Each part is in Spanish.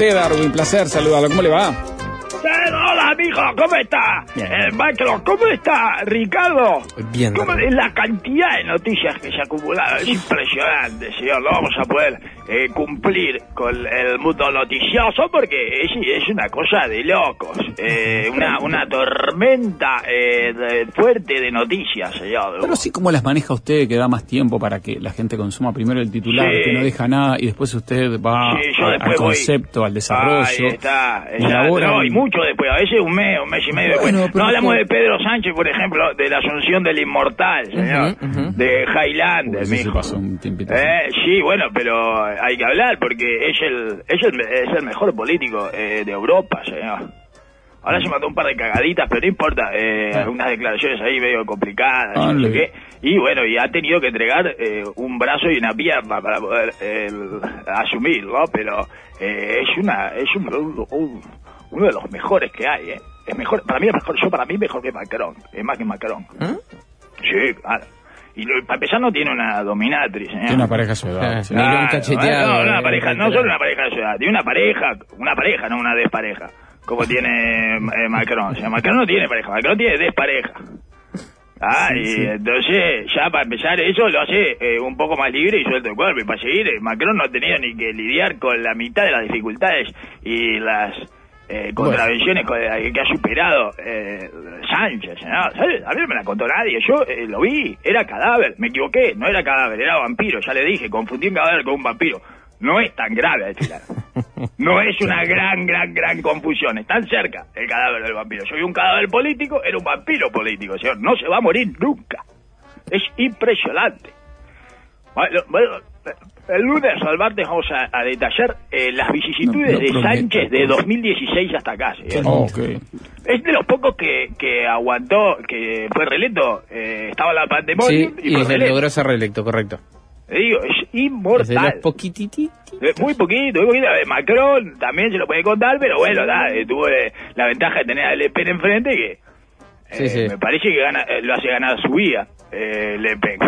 Usted, Darwin. Placer saludarlo. ¿Cómo le va? Hola, mijo, ¿cómo está? Bien. Eh, Macro, ¿cómo está, Ricardo? Bien, ¿Cómo la cantidad de noticias que se acumularon? Es impresionante, señor. No vamos a poder eh, cumplir con el mundo noticioso porque es, es una cosa de locos. Eh, una, una tormenta eh, de- fuerte de noticias, señor. Pero sí, ¿cómo las maneja usted que da más tiempo para que la gente consuma primero el titular, Sí. que no deja nada, y después usted va Sí, yo a- después al voy- concepto, al desarrollo? Ahí está. elabora no, y mucho después, a veces un mes, un mes y medio Bueno, después. No hablamos de Pedro Sánchez, por ejemplo, de la asunción del inmortal, señor. Ujú, ujú. De Highlander, Uy, eso se mijo. pasó un tiempito. Eh, sí, bueno, pero hay que hablar porque es el, es el, es el mejor político eh, de Europa, señor. Ahora se mandó un par de cagaditas, pero no importa, eh, Ah. algunas declaraciones ahí medio complicadas, Ah, y no sé qué. Y bueno, y ha tenido que entregar eh, un brazo y una pierna para poder eh, asumirlo, pero eh, es una es un, un- uno de los mejores que hay, ¿eh? Es mejor, para mí es mejor, yo para mí mejor que Macron, es más que Macron. ¿Eh? Sí, claro. Y lo- para empezar no tiene una dominatrix, señor. Tiene una pareja. Ah, sí. Cacheteado, No, no, una eh, pareja, no solo una pareja de ciudad, tiene una pareja, una pareja, no una despareja, como tiene eh, Macron. O sea, Macron no tiene pareja, Macron tiene despareja. Ah, Sí, y sí. entonces ya para empezar eso lo hace eh, un poco más libre y suelto el cuerpo. Y para seguir, eh, Macron no ha tenido ni que lidiar con la mitad de las dificultades y las eh, contravenciones con- que ha superado eh, Sánchez. ¿no? ¿Sabes? A mí no me la contó nadie. Yo eh, lo vi, era cadáver. Me equivoqué, no era cadáver, era vampiro. Ya le dije, confundí un cadáver con un vampiro. No es tan grave. No es una gran, gran, gran confusión. Están cerca el cadáver del vampiro. Yo vi un cadáver político, era un vampiro político, señor. No se va a morir nunca. Es impresionante. Bueno, bueno, el lunes al martes vamos a, a detallar eh, las vicisitudes No, no de prometa, Sánchez de por favor. 2016 hasta acá. Oh, ok. Es de los pocos que, que aguantó, que fue reelecto. eh, estaba la pandemia Sí, y, y se logró ser reelecto, correcto. Te digo, es Es de inmortal. Eh, Muy poquito, muy poquito. Eh, Macron también se lo puede contar, pero bueno, da, eh, tuvo eh, la ventaja de tener a Le Pen enfrente que eh, Sí, sí. me parece que gana, eh, lo hace ganar su vida, eh, Le Pen.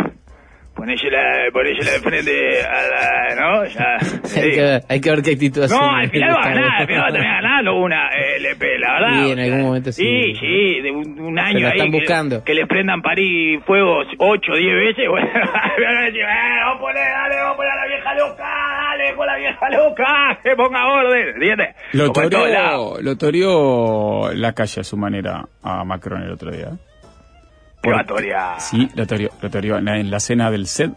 Ponésela, ponésela de frente a la, ¿no? Ya, Hay que, ver, hay que ver qué actitud No, asume al final el va a ganar, al final va a terminar ganando una LP, la verdad. Sí, en algún momento sí. Sí, sí, de un, un año la ahí están que- buscando. Que, le prendan París fuegos 8 o 10 veces, bueno, van a decir, eh, vamos a poner, dale, vamos a poner a la vieja loca, dale con la vieja loca, que ponga orden, ¿entiendes? Lo toreó, lo toreó la calle a su manera a Macron el otro día. Qué. Sí, lo toreó, lo toreó en la, en la cena del CED,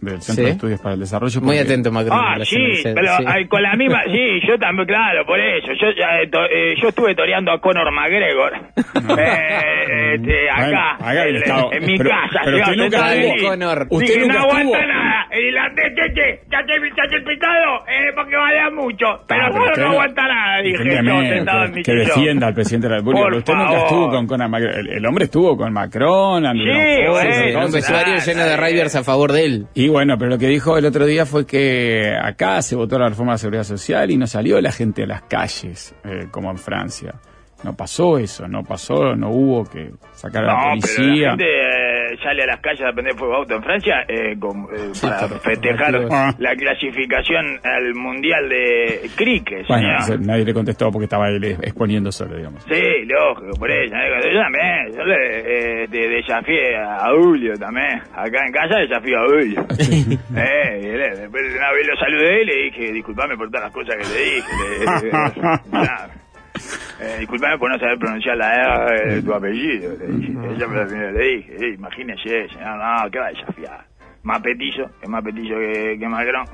del Centro Sí. de Estudios para el Desarrollo. Muy atento, Macron. Ah, sí, CNC, pero sí. ay, con la misma, sí, yo también, claro, por eso, yo ya, eh, to- eh, yo estuve toreando a Conor McGregor, eh, este, acá, Bueno, acá en, estaba- en mi pero- casa, pero usted nunca. Conor. Usted Dije, nunca no aguanta estuvo. El irlandés, che, ya te, ya te he pitado, eh, porque valea mucho, pero Ah, usted no aguanta nada, dije yo, sentado en mi que defienda al presidente de la República. Por usted nunca estuvo con. El, el hombre estuvo con Macron, Andrew Sí, bueno, un entonces- vestuario lleno de Riders a favor de él. Y bueno, pero lo que dijo el otro día fue que acá se votó la reforma de la seguridad social y no salió la gente a las calles, eh, como en Francia. No pasó eso, no pasó, no hubo que sacar a la No, pero la policía. gente eh, sale a las calles a prender fuego auto en Francia eh, con- eh, para festejar. Ah. la clasificación al Mundial de Cricket, Bueno, nadie le contestó porque estaba él exponiendo solo, digamos. Sí, lógico, por eso. ¿eh? Yo también, yo le eh, te desafié a Julio también. Acá en casa desafío a Julio. eh, le- después una vez lo saludé y le dije, disculpame por todas las cosas que te dije. Le- le-. Eh, disculpame por no saber pronunciar la R de tu apellido. Le dije. Ella me lo le dije, eh, imagínese, señor, no, ¿qué va a desafiar? Más petizo, es más petizo que, que Macron.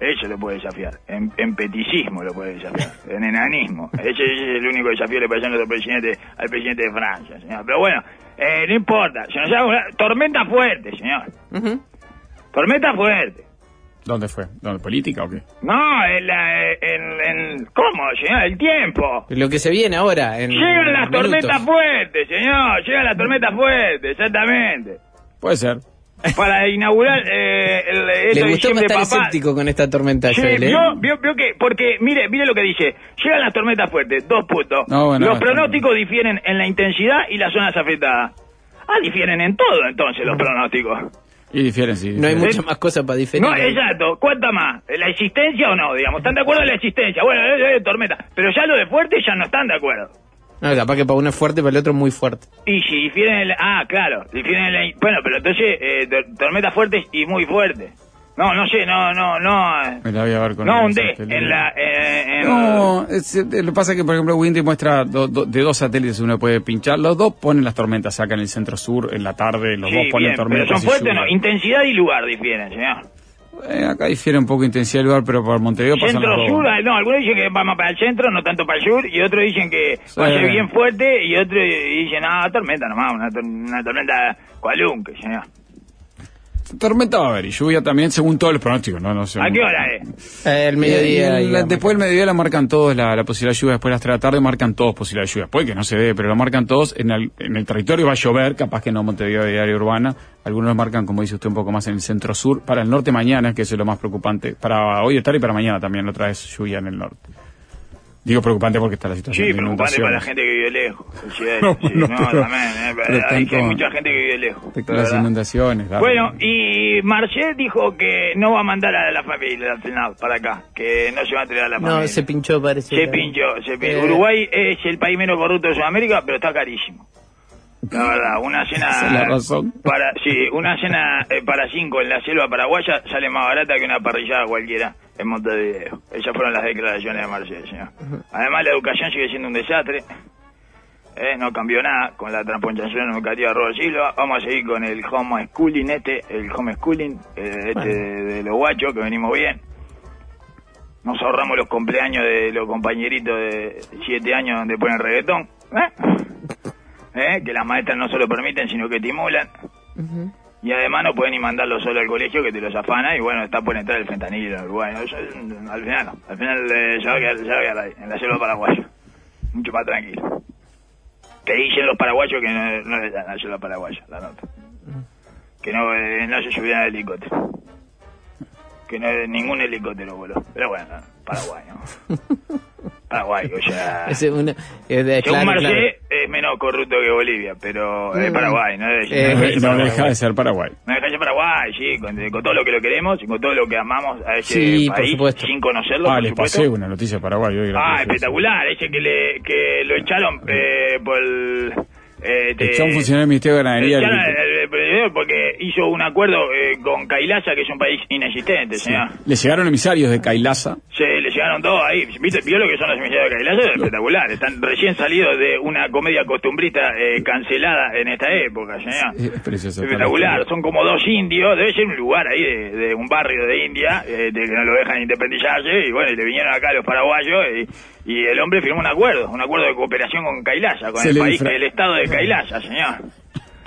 Eso lo puede desafiar. En, en peticismo lo puede desafiar. En enanismo. Ese, ese es el único desafío que le hacer nuestro presidente al presidente de Francia, señor. Pero bueno, eh, no importa. Se nos una- tormenta fuerte, señor. Ujú. Tormenta fuerte. ¿Dónde fue? ¿Dónde? ¿Política o qué? No, en, la, en, en- ¿Cómo, señor? El tiempo. Lo que se viene ahora. En Llegan las tormentas fuertes, señor. Llegan las tormentas fuertes, exactamente. Puede ser. Para inaugurar eh, el, Le esto de gustó diciembre, estar papá. escéptico con esta tormenta, Sí, Joel, ¿eh? vio, vio, vio que, porque, mire, mire lo que dice, llegan las tormentas fuertes, dos puntos. No, bueno, los pronósticos difieren en la intensidad y las zonas afectadas. Ah, difieren en todo entonces los pronósticos. Y difieren, sí. No hay muchas más cosas para diferir. No, exacto, ¿cuánta más? ¿La existencia o no? Digamos, ¿están de acuerdo en la existencia? Bueno, eh, eh, tormenta, pero ya lo de fuerte ya no están de acuerdo. No, capaz que para uno es fuerte, para el otro muy fuerte. Y si difieren en la... Ah, claro, difieren en la... Bueno, pero entonces, eh, tor- tormentas fuertes y muy fuertes. No, no sé, no, no, no... Me la voy a ver con No, un D satélite. en la... eh, en- No, es- eh, lo que pasa es que, por ejemplo, Windy muestra do- do- de dos satélites uno puede pinchar. Los dos ponen las tormentas acá en el centro sur, en la tarde, los Sí, dos ponen bien, pero tormentas. son fuertes o no. Intensidad y lugar difieren, señor. Eh, acá difiere un poco intensidad del lugar, pero por Montevideo Centro las dos. sur, ah, no, algunos dicen que va más para el centro, no tanto para el sur, y otros dicen que va a ser bien fuerte, y otros dicen, ah, tormenta nomás, una, tor- una tormenta cualunque, señor. Tormenta va a haber y lluvia también, según todos los pronósticos. No, no sé. ¿A qué hora es? Eh, el mediodía. Eh, y la- después del mediodía la marcan todos la, la posibilidad de lluvia, después de las 3 de la tarde marcan todos posibilidad de lluvia. Puede que no se dé, pero lo marcan todos. En el, en el territorio va a llover, capaz que no Montevideo y área urbana. Algunos lo marcan, como dice usted, un poco más en el centro sur. Para el norte mañana, que eso es lo más preocupante. Para hoy de tarde y para mañana también otra vez lluvia en el norte. Digo preocupante porque está la situación Sí, de preocupante para la gente que vive lejos. Sí, No, sí, no, no, pero- también, eh, pero hay, tanto- hay mucha gente que vive lejos. Las verdad. inundaciones. Darwin. Bueno, y Marcel dijo que no va a mandar a la familia al final para acá, que no se va a tirar a la familia. No, se pinchó, parece. Se pinchó, se pinchó. Eh. Uruguay es el país menos corrupto de Sudamérica, pero está carísimo. La verdad, una cena... Esa es la razón. Para, sí, una cena eh, para cinco en la selva paraguaya sale más barata que una parrillada cualquiera en Montevideo. Esas fueron las declaraciones de Marcel, señor. Además, la educación sigue siendo un desastre. Eh, no cambió nada con la transponchación educativa de Robert Silva. Vamos a seguir con el homeschooling este, el homeschooling eh, este de, de los guachos, que venimos bien. Nos ahorramos los cumpleaños de los compañeritos de siete años donde ponen reggaetón. ¿eh? ¿Eh? Que las maestras no solo permiten, sino que estimulan. Y además no pueden ni mandarlo solo al colegio, que te los afana. Y bueno, está por entrar el fentanilo en Uruguay. Es- al final no. Al final eh, ya va quedar, ya va ahí, en la selva paraguaya. Mucho más tranquilo. Que dicen los paraguayos que no, no a la selva paraguaya, la nota. Que no, eh, no se subían al helicóptero. Que no ningún helicóptero voló. Pero bueno, Paraguay, ¿no? Paraguay, o sea... Es una, es de, Según claro, Marcé, claro. es menos corrupto que Bolivia, pero es Mm. Paraguay, ¿no? Es, Eh, no no, es no Paraguay. deja de ser Paraguay. No deja de ser Paraguay, sí, con, con todo lo que lo queremos y con todo lo que amamos a ese Sí, país, sin conocerlo, Ah, por les supuesto. pasé una noticia de Paraguay hoy. Ah, espectacular, ese que le que lo echaron eh, por el... Eh, te- Echó a un funcionario del Ministerio de Ganadería. el- porque hizo un acuerdo eh, con Kailasa, que es un país inexistente, señor. Le llegaron emisarios de Kailasa. Le llegaron todos ahí. ¿Viste? ¿Vio lo que son los emisarios de Kailasa? Es espectacular. Están recién salidos de una comedia costumbrista eh, cancelada en esta época, señor. Es precioso. Espectacular, son como dos indios, debe ser un lugar ahí de, de un barrio de India, eh, de que no lo dejan independizarse, y bueno, y le vinieron acá los paraguayos, y, y el hombre firmó un acuerdo, un acuerdo de cooperación con Kailasa, con Se el país, infra- el estado de Kailasa, señor.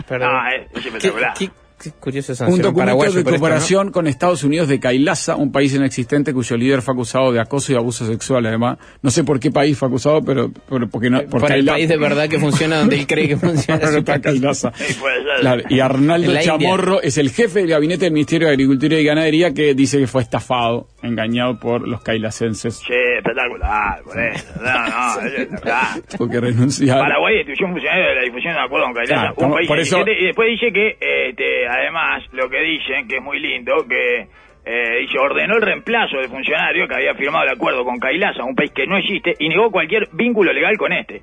Perdón. Ah, es, es ¿Qué, espectacular. qué, qué curioso Un documento de por esto, cooperación con Estados Unidos de Kailasa, un país inexistente cuyo líder fue acusado de acoso y abuso sexual. Además, no sé por qué país fue acusado, pero, pero porque no, por Para el país de verdad que funciona donde él cree que funciona está. Kailasa. Claro, y Arnaldo la India. Chamorro es el jefe del gabinete del Ministerio de Agricultura y Ganadería que dice que fue estafado, engañado por los kailasenses Sí, espectacular, por eso. No, no, es espectacular. porque renunciaron. Paraguay instituyó un funcionario de la difusión de acuerdo con Kailasa, Claro, un país por eso- y después dice que, además, lo que dicen, que es muy lindo, que eh, dice, ordenó el reemplazo del funcionario que había firmado el acuerdo con Kailasa, un país que no existe, y negó cualquier vínculo legal con este.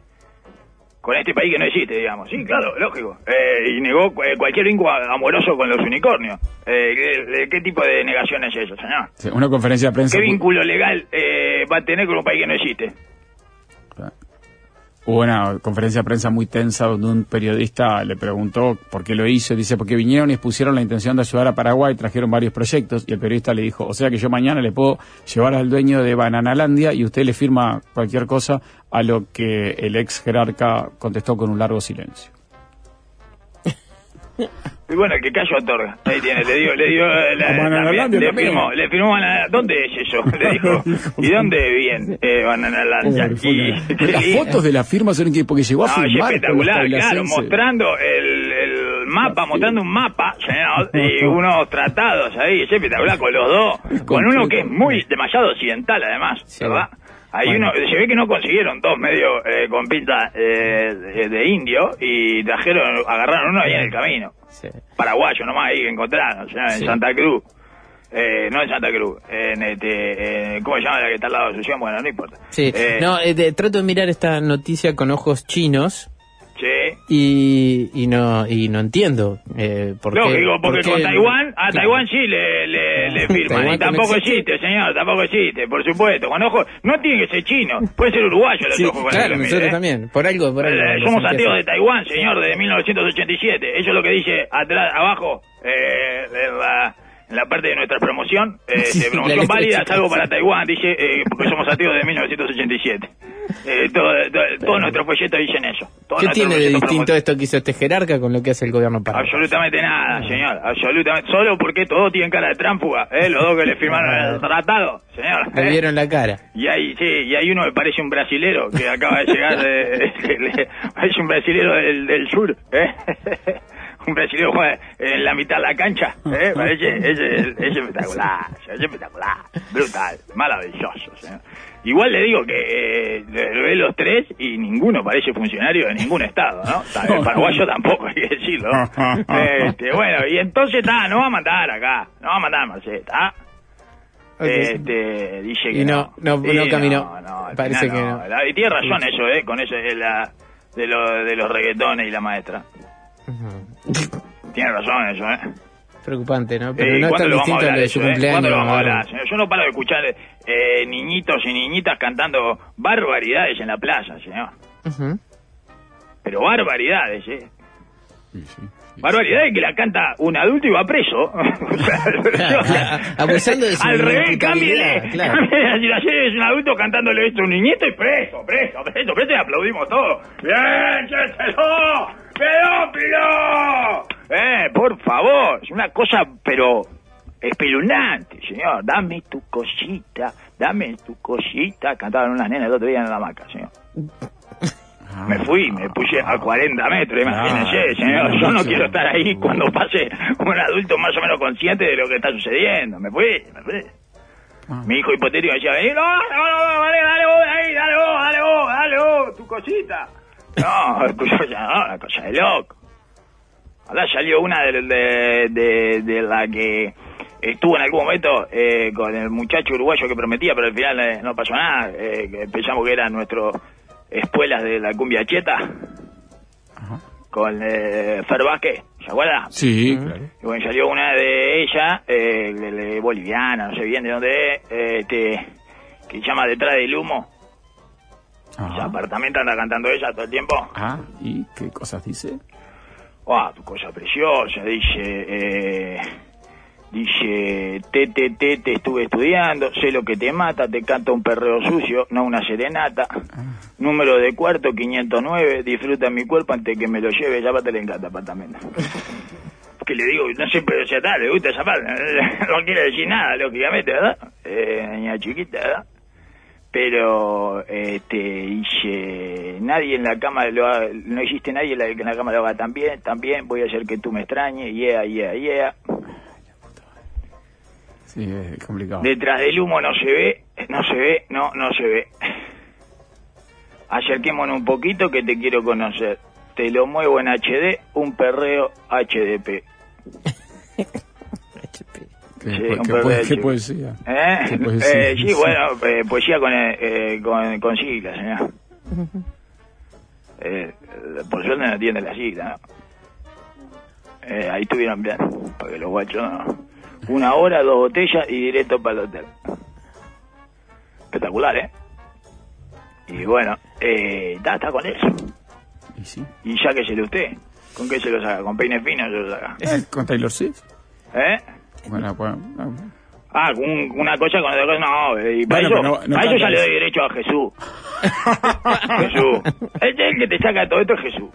Con este país que no existe, digamos. Sí, claro, lógico. Eh, y negó eh, cualquier vínculo amoroso con los unicornios. Eh, ¿qué, qué tipo de negación es eso, señor? Sí, Una conferencia de prensa. ¿Qué vínculo legal eh, va a tener con un país que no existe? Hubo una conferencia de prensa muy tensa donde un periodista le preguntó por qué lo hizo. Dice, porque vinieron y expusieron la intención de ayudar a Paraguay, trajeron varios proyectos. Y el periodista le dijo, o sea que yo mañana le puedo llevar al dueño de Bananalandia y usted le firma cualquier cosa. A lo que el ex jerarca contestó con un largo silencio. Y bueno, el que callo otorga. Ahí tiene, le dio, le dio eh, la, le también. firmó, le firmó Banana- ¿Dónde es eso? Le dijo. ¿Y dónde bien? Eh. Pobre, Y, una- qué Las fotos de la firma son que porque llegó a No, firmar espectacular, claro, mostrando el, el mapa, mostrando un mapa y unos tratados ahí, es espectacular con los dos, con uno que es muy demasiado occidental además, Sí. ¿verdad? Hay Bueno. uno, se ve que no consiguieron dos medio eh, con pinta eh, de, de indio y trajeron, agarraron uno ahí en el camino, Sí. paraguayo nomás ahí que encontraron, en Sí. Santa Cruz. Eh, no en Santa Cruz, en este, eh, ¿cómo se llama la que está al lado de Asunción? Bueno, no importa. Sí. Eh, No, eh, trato de mirar esta noticia con ojos chinos. Y, y no y no entiendo eh, por qué. Lógico, porque por qué- con Taiwán, a Claro. Taiwán sí le, le, le firman. Y tampoco existe. señor, tampoco existe, por supuesto. Con ojo, no tiene que ser chino, puede ser uruguayo Sí, claro, nosotros mire, ¿eh? también. Por algo, por algo. Eh, somos nativos de Taiwán, señor, de 1987. Eso es lo que dice atrás, abajo, eh, la, en la parte de nuestra promoción. Eh, Sí, de la promoción válida, salvo para Taiwán, dice, eh, porque somos nativos de 1987. Eh, todo, todo- todos nuestros folletos dicen eso. ¿Qué tiene de distinto esto que hizo este jerarca con lo que hace el gobierno para? Absolutamente nada, señor. Absolutamente. Solo porque todos tienen cara de tránfuga, ¿eh? Los dos que le firmaron el tratado, señor. Le ¿eh? vieron la cara. Y hay, sí, y hay uno que parece un brasilero que acaba de llegar de, parece un brasilero del, del sur, ¿eh? Un brasilero juega en la mitad de la cancha, ¿eh? Parece, es, es- es espectacular, es espectacular, brutal, maravilloso, señor. Igual le digo que eh, lo ve los tres y ninguno parece funcionario de ningún estado, ¿no? El paraguayo tampoco, hay que decirlo. ¿no? Este, bueno, y entonces está, no va a mandar acá, no va a mandar Marceta, ¿ah? Este, dice que Y no, no- Sí, no caminó. al Parece final que no. La- y tiene razón eso, ¿eh? Con eso de, la, de, lo- de los reggaetones y la maestra. Tiene razón eso, ¿eh? Preocupante, ¿no? Pero Eh, no es ¿Cuándo tan lo vamos a distinto a hablar lo de eso, su eh? cumpleaños. ¿Cuándo lo vamos a hablar, señor? Yo no paro de escuchar eh, niñitos y niñitas cantando barbaridades en la plaza, señor. Pero barbaridades, ¿eh? Sí, que la canta un adulto y va preso. O sea, Abusando de su Al revés, cámbiale. claro. cámbiale la situación, es un adulto cantándole esto a un niñito y preso, preso, preso, preso y aplaudimos todos. ¡Bien! ¡Pedófilo! Eh, por favor, es una cosa, pero espeluznante, señor. Dame tu cosita, dame tu cosita. Cantaban unas nenas el otro día en la hamaca, señor. Ah. Me fui, me puse a 40 metros, imagínense, Ah, señor. Yo no quiero estar ahí cuando pase un adulto más o menos consciente de lo que está sucediendo. Me fui, me fui. Ah. Mi hijo hipotético decía, no, no, no, no, dale, dale vos, ahí, dale vos, dale vos, dale vos, tu cosita. No, escucha, no, una cosa de loco. Ahora salió una de, de, de, de la que estuvo en algún momento eh, con el muchacho uruguayo que prometía, pero al final eh, no pasó nada. Eh, que pensamos que eran nuestros espuelas de la cumbia cheta Ajá. con eh, Fer Vázquez, ¿se acuerda? Sí, claro. Y bueno, salió una de eh, de boliviana, no sé bien de dónde es, eh, este, que se llama Detrás del Humo. Ajá. apartamento anda cantando ella todo el tiempo. Ah, ¿y qué cosas dice? Ah, tu cosa preciosa, dice, eh, dice, te, te, te, te estuve estudiando, sé lo que te mata, te canta un perreo sucio, no una serenata. Número de cuarto, 509, disfruta mi cuerpo antes que me lo lleve, ya te le encanta apartamento. que le digo, no sé, pero ya está, le gusta esa parte, no quiere decir nada, lógicamente, ¿verdad? Eh, niña chiquita, ¿verdad? Pero, este, dice, nadie en la cama lo haga, no existe nadie en la, que en la cama lo haga tan bien, también voy a hacer que tú me extrañes, yeah, yeah, yeah. Sí, es complicado. Detrás del humo no se ve, no se ve, no, no se ve. Acerquémonos un poquito que te quiero conocer. Te lo muevo en HD, un perreo HDP. ¿Qué, Sí, qué- un qué poe- poesía? ¿Eh? ¿Qué poesía? Eh, sí, bueno, eh, poesía con, eh, eh, con, con siglas, señor. Eh, por suerte no tiene la sigla, ¿no? Eh, ahí estuvieron bien, porque los guachos no. Una hora, dos botellas y directo para el hotel. Espectacular, ¿eh? Y bueno, eh, está, está con eso. Y sí. Y sáqueselo usted. ¿Con qué se lo saca? ¿Con peine fino se lo saca? Eh, ¿Con Taylor Swift? ¿Eh? Bueno, bueno, no. Ah, un- una cosa con otra cosa, no. Y para Bueno, eso, no- no para eso ya le doy derecho a Jesús. Jesús. Este es el que te saca todo esto es Jesús.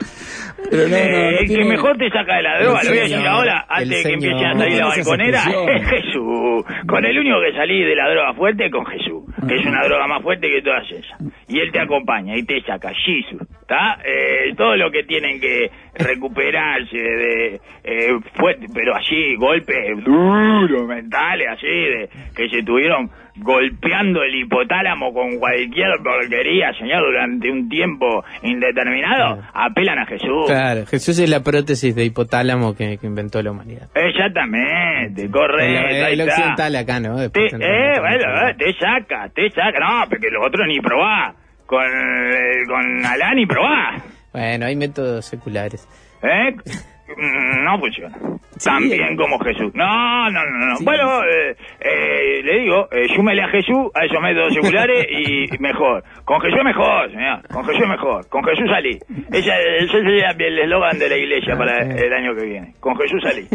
Pero Eh, no el que mejor te saca de la droga, lo voy a decir ahora, antes de que empiece a salir la balconera, es Jesús. Con el único que salí de la droga fuerte es con Jesús, que es una droga más fuerte que todas esas. Y él te acompaña y te saca, Jesús, ¿está? Eh, todo lo que tienen que recuperarse de eh, fuerte, pero así, golpes duros, mentales, así, de que se tuvieron golpeando el hipotálamo con cualquier porquería, señor, durante un tiempo indeterminado, apelan a Jesús. Claro, Jesús es la prótesis de hipotálamo que, que inventó la humanidad. Exactamente, correcto. El, el está. occidental acá, ¿no? Te, eh, bueno, eh, te saca, te saca. No, porque los otros ni probá. Con, eh, con Alá ni probá. Bueno, hay métodos seculares. ¿Eh? Mm, No funciona. Tan bien como Jesús. No, no, no, no. Sí. Bueno, eh, eh, le digo, eh, súmele a Jesús a esos métodos seculares y mejor. Con Jesús es mejor, señor. Con Jesús es mejor. Con Jesús salí. Ese, ese sería el eslogan de la iglesia para el año que viene. Con Jesús salí.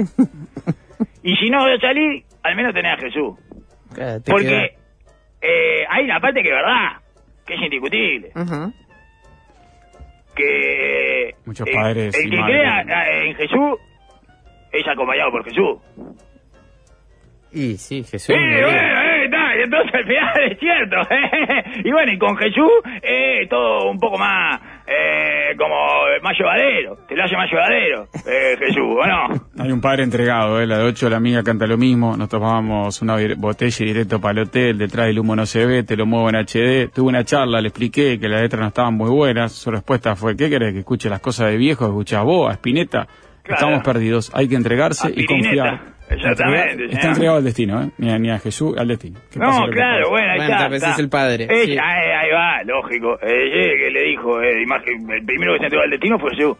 Y si no salí, al menos tenés a Jesús. Porque eh, hay una parte que es verdad, que es indiscutible. Ujú. Que Muchos eh, padres el que crea eh, en Jesús es acompañado por Jesús. Y sí, Jesús. Sí, bueno, eh, está, y entonces al final es cierto. y bueno, y con Jesús es todo un poco más eh, como más llevadero. Te lo hace más llevadero, eh, Jesús, ¿o no? Hay un padre entregado, ¿eh? la de 8, la amiga canta lo mismo, nos tomábamos una botella directo para el hotel, detrás del humo no se ve, te lo muevo en HD, tuve una charla, le expliqué que las letras no estaban muy buenas, su respuesta fue, ¿qué querés que escuche las cosas de viejo, escuchás vos, a Spinetta? Claro. Estamos perdidos, hay que entregarse y confiar. Exactamente. Está entregado al destino, ¿eh? ni, a, ni a Jesús, al destino. No, claro, bueno, ahí Bueno, está. es el padre, Eh, sí. ahí, ahí va, lógico. Eh, eh, que le dijo, eh, imagen, el primero que se entregó al destino fue Jesús.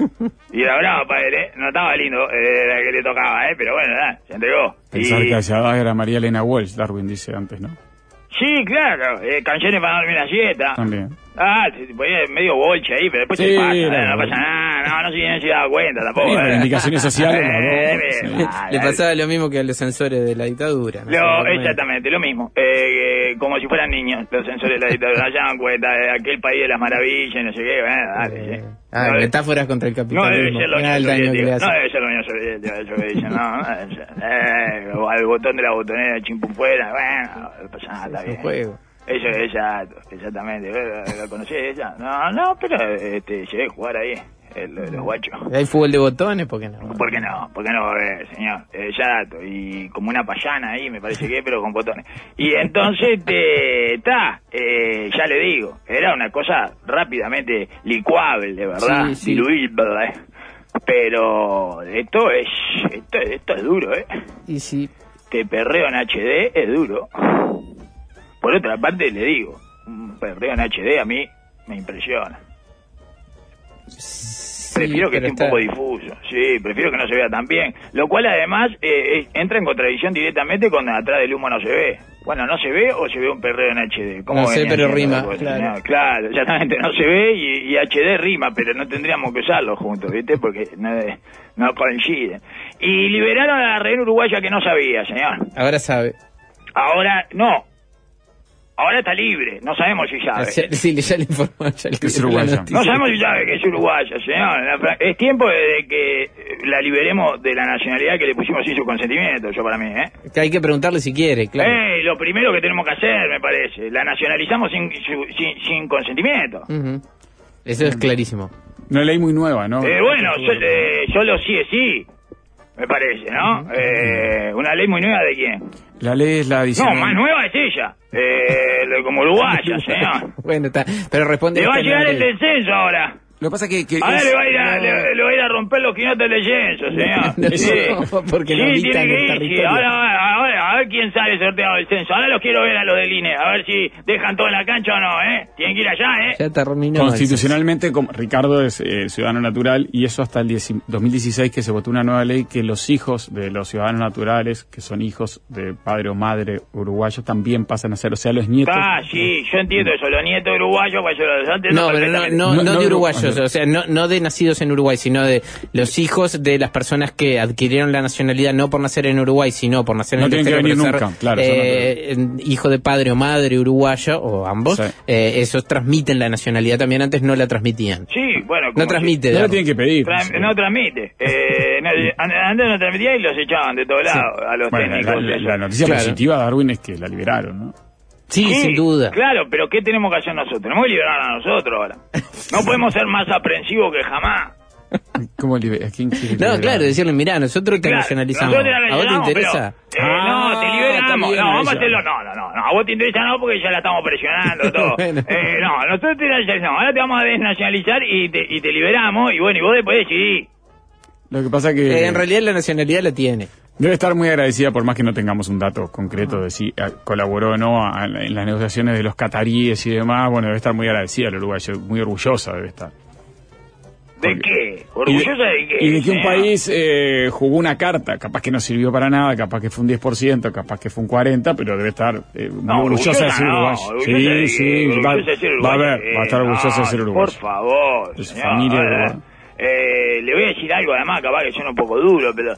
Y la brava, padre, ¿eh? no estaba lindo eh, la que le tocaba, ¿eh? pero bueno, nada, se entregó. Pensar Y- que hacia abajo era María Elena Walsh, Darwin dice antes, ¿no? Sí, claro, eh, canciones para dormir la siesta. También. Ah, se ponía medio bolche ahí, pero después Sí, se pasa, eh, era no pasa nada, no, no, se, no se daba cuenta tampoco. Sí, eh. reivindicaciones sociales, Eh, sí. Le pasaba lo mismo que a los censores de la dictadura. ¿no? Lo- exactamente, lo mismo. Eh, eh, como si fueran niños, los sensores de la dictadura. Se dan cuenta de aquel país de las maravillas, no sé qué. Bueno, dale, Eh, sí. ah, No, metáforas contra el no debe capitalismo. ser la Unión el daño que le Soviética. hace. No debe ser la Unión Soviética, eso que dicen. No, no debe ser. Eh, o al botón de la botonera, chimpum fuera. Bueno, no pasa nada, está Es un bien. juego. Eso es exacto, exactamente. ¿La conocés ella? No, no, pero este, llegué a jugar ahí, el, los guachos. Hay fútbol de botones, ¿por qué no? ¿Por qué no? ¿Por qué no, eh, señor? Eh, ya dato. Y como una payana ahí, me parece que, pero con botones. Y entonces, te está, eh, ya le digo, era una cosa rápidamente licuable, ¿verdad? Sí, sí. Diluible. Pero esto es, esto, esto es duro, ¿eh? Y sí, Te perreo en HD es duro. Por otra parte, le digo, un perreo en HD a mí me impresiona. Sí, Prefiero que esté un poco difuso, sí, prefiero que no se vea tan bien. Lo cual además eh, entra en contradicción directamente con atrás del humo no se ve. Bueno, ¿no se ve o se ve un perreo en HD? ¿Cómo No sé, pero rima, claro. Claro, exactamente, no se ve y, y HD rima, pero no tendríamos que usarlo juntos, ¿viste? Porque no, no coinciden. Y liberaron a la reina uruguaya que no sabía, señor. Ahora sabe. Ahora, no. Ahora está libre, no sabemos si sabe. Ya- Sí, ya le informó. Ya le Es noticia. No sabemos si sabe que es uruguaya, señor. Es tiempo de que la liberemos de la nacionalidad que le pusimos sin su consentimiento, yo para mí, ¿eh? Que hay que preguntarle si quiere, claro. Eh, lo primero que tenemos que hacer, me parece. La nacionalizamos sin, su- sin, sin consentimiento. Eso es clarísimo. Una ley muy nueva, ¿no? Eh, bueno, so- eh, solo sí es sí, me parece, ¿no? Eh, una ley muy nueva de quién? La ley es la No, adicional. más nueva es ella. Eh, como uruguaya, señor. Bueno, está. Pero responde. Le va a llegar no el descenso ahora. Lo que pasa que... que A ver, es- le va a ir a, le, le va a ir a romper los quinotes del descenso, señor. No, sí, porque no sí habitan tiene que el ir. sí. territorio. Ahora, ahora, a ver quién sale sorteado del censo. Ahora los quiero ver a los del INE. A ver si dejan todo en la cancha o no, ¿eh? Tienen que ir allá, ¿eh? Ya terminó. Constitucionalmente, como Ricardo es eh, ciudadano natural y eso hasta el 10 2016 que se votó una nueva ley que los hijos de los ciudadanos naturales, que son hijos de padre o madre uruguayos, también pasan a ser, o sea, los nietos. Ah, sí, yo entiendo eso. Los nietos uruguayos, pues yo los antes No, pero no, no, No, no, no de de uruguayos, o sea, no, no de nacidos en Uruguay, sino de los hijos de las personas que adquirieron la nacionalidad no por nacer en Uruguay, sino por nacer en No el tienen que exterior, venir pero ser, nunca, claro, eh, hijo de padre o madre uruguayo, o ambos, Sí. eh, esos transmiten la nacionalidad también, antes no la transmitían. Sí, bueno. No transmite. No tienen que pedir. Tra- no transmite. Eh, no, an- antes no transmitía y los echaban de todos lados a los Bueno, técnicos. la- la noticia Claro. positiva de Darwin es que la liberaron, ¿no? Sí, sin duda. Claro, pero ¿qué tenemos que hacer nosotros? Tenemos que liberar a nosotros ahora. No podemos ser más aprensivos que jamás. ¿Cómo ¿A quién quiere No, claro, decirle, mirá, nosotros te Claro, nacionalizamos. nosotros te ¿A vos te interesa? pero, eh, no, te Ah, liberamos. No, vamos a hacerlo. No, no, no, no. A vos te interesa no porque ya la estamos presionando todo. Bueno. Eh, no, nosotros te nacionalizamos. Ahora te vamos a desnacionalizar y te, y te liberamos. Y bueno, y vos después decidís. Lo que pasa que Eh, en realidad la nacionalidad la tiene. Debe estar muy agradecida por más que no tengamos un dato concreto de si eh, colaboró o no a- en las negociaciones de los cataríes y demás. Bueno, debe estar muy agradecida el uruguayo, muy orgullosa debe estar. ¿De qué? ¿Orgullosa de, qué? Y de que un señor? país eh, jugó una carta, capaz que no sirvió para nada, capaz que fue un 10%, capaz que fue un 40%, pero debe estar eh, muy No, orgullosa de ser no, uruguayo. de Sí, sí, va, a va a estar Eh, orgullosa de ser no, uruguayo. Por favor. De su señor, familia, ahora, ¿verdad? eh, le voy a decir algo, además, capaz que suena un poco duro, pero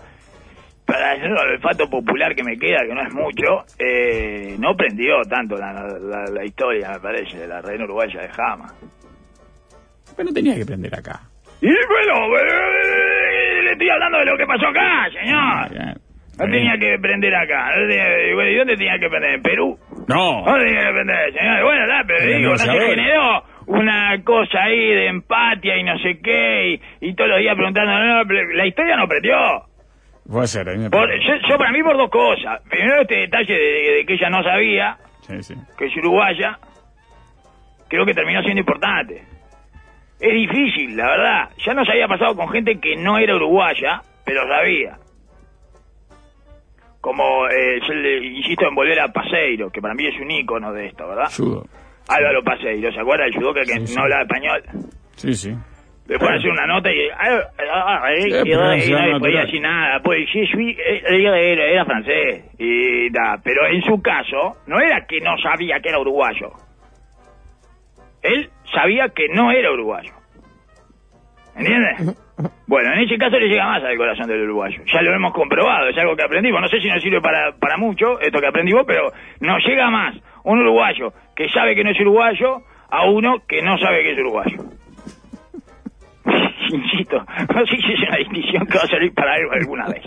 para el olfato popular que me queda, que no es mucho, eh, no prendió tanto la, la- la historia, me parece, de la reina uruguaya de Jama. Pero no tenía que prender acá. Y bueno, eh, le estoy hablando de lo que pasó acá, señor. Bien. No tenía que prender acá. No ¿Y dónde tenía que prender? ¿En Perú? No. ¿Dónde tenía que prender, señor? Bueno, la, pero Pero digo, no no se generó una cosa ahí de empatía y no sé qué, y, y todos los días preguntando, no, no, la historia no prendió. Puede ser, me Por- yo, yo para mí por dos cosas. Primero este detalle de, de que ella no sabía Sí, sí. que es uruguaya, creo que terminó siendo importante. Es difícil, la verdad. Ya nos había pasado con gente que no era uruguaya, pero sabía. Como, eh, yo le insisto en volver a Paseiro, que para mí es un ícono de esto, ¿verdad? Judo. Álvaro Paseiro, ¿se acuerda del judoka que sí. no hablaba español? Sí, sí. Pueden hacer una nota y... ah, ah, ah, nadie natural. podía decir nada. Pues sí, sí, eh, era, era- era francés. Y, da, pero en su caso, no era que no sabía que era uruguayo. Él sabía que no era uruguayo. ¿Entiendes? Bueno, en ese caso le llega más al corazón del uruguayo. Ya lo hemos comprobado, es algo que aprendimos. No sé si nos sirve para, para mucho esto que aprendimos, pero nos llega más un uruguayo que sabe que no es uruguayo a uno que no sabe que es uruguayo. Insisto, no sé si es una distinción que va a salir para algo alguna vez.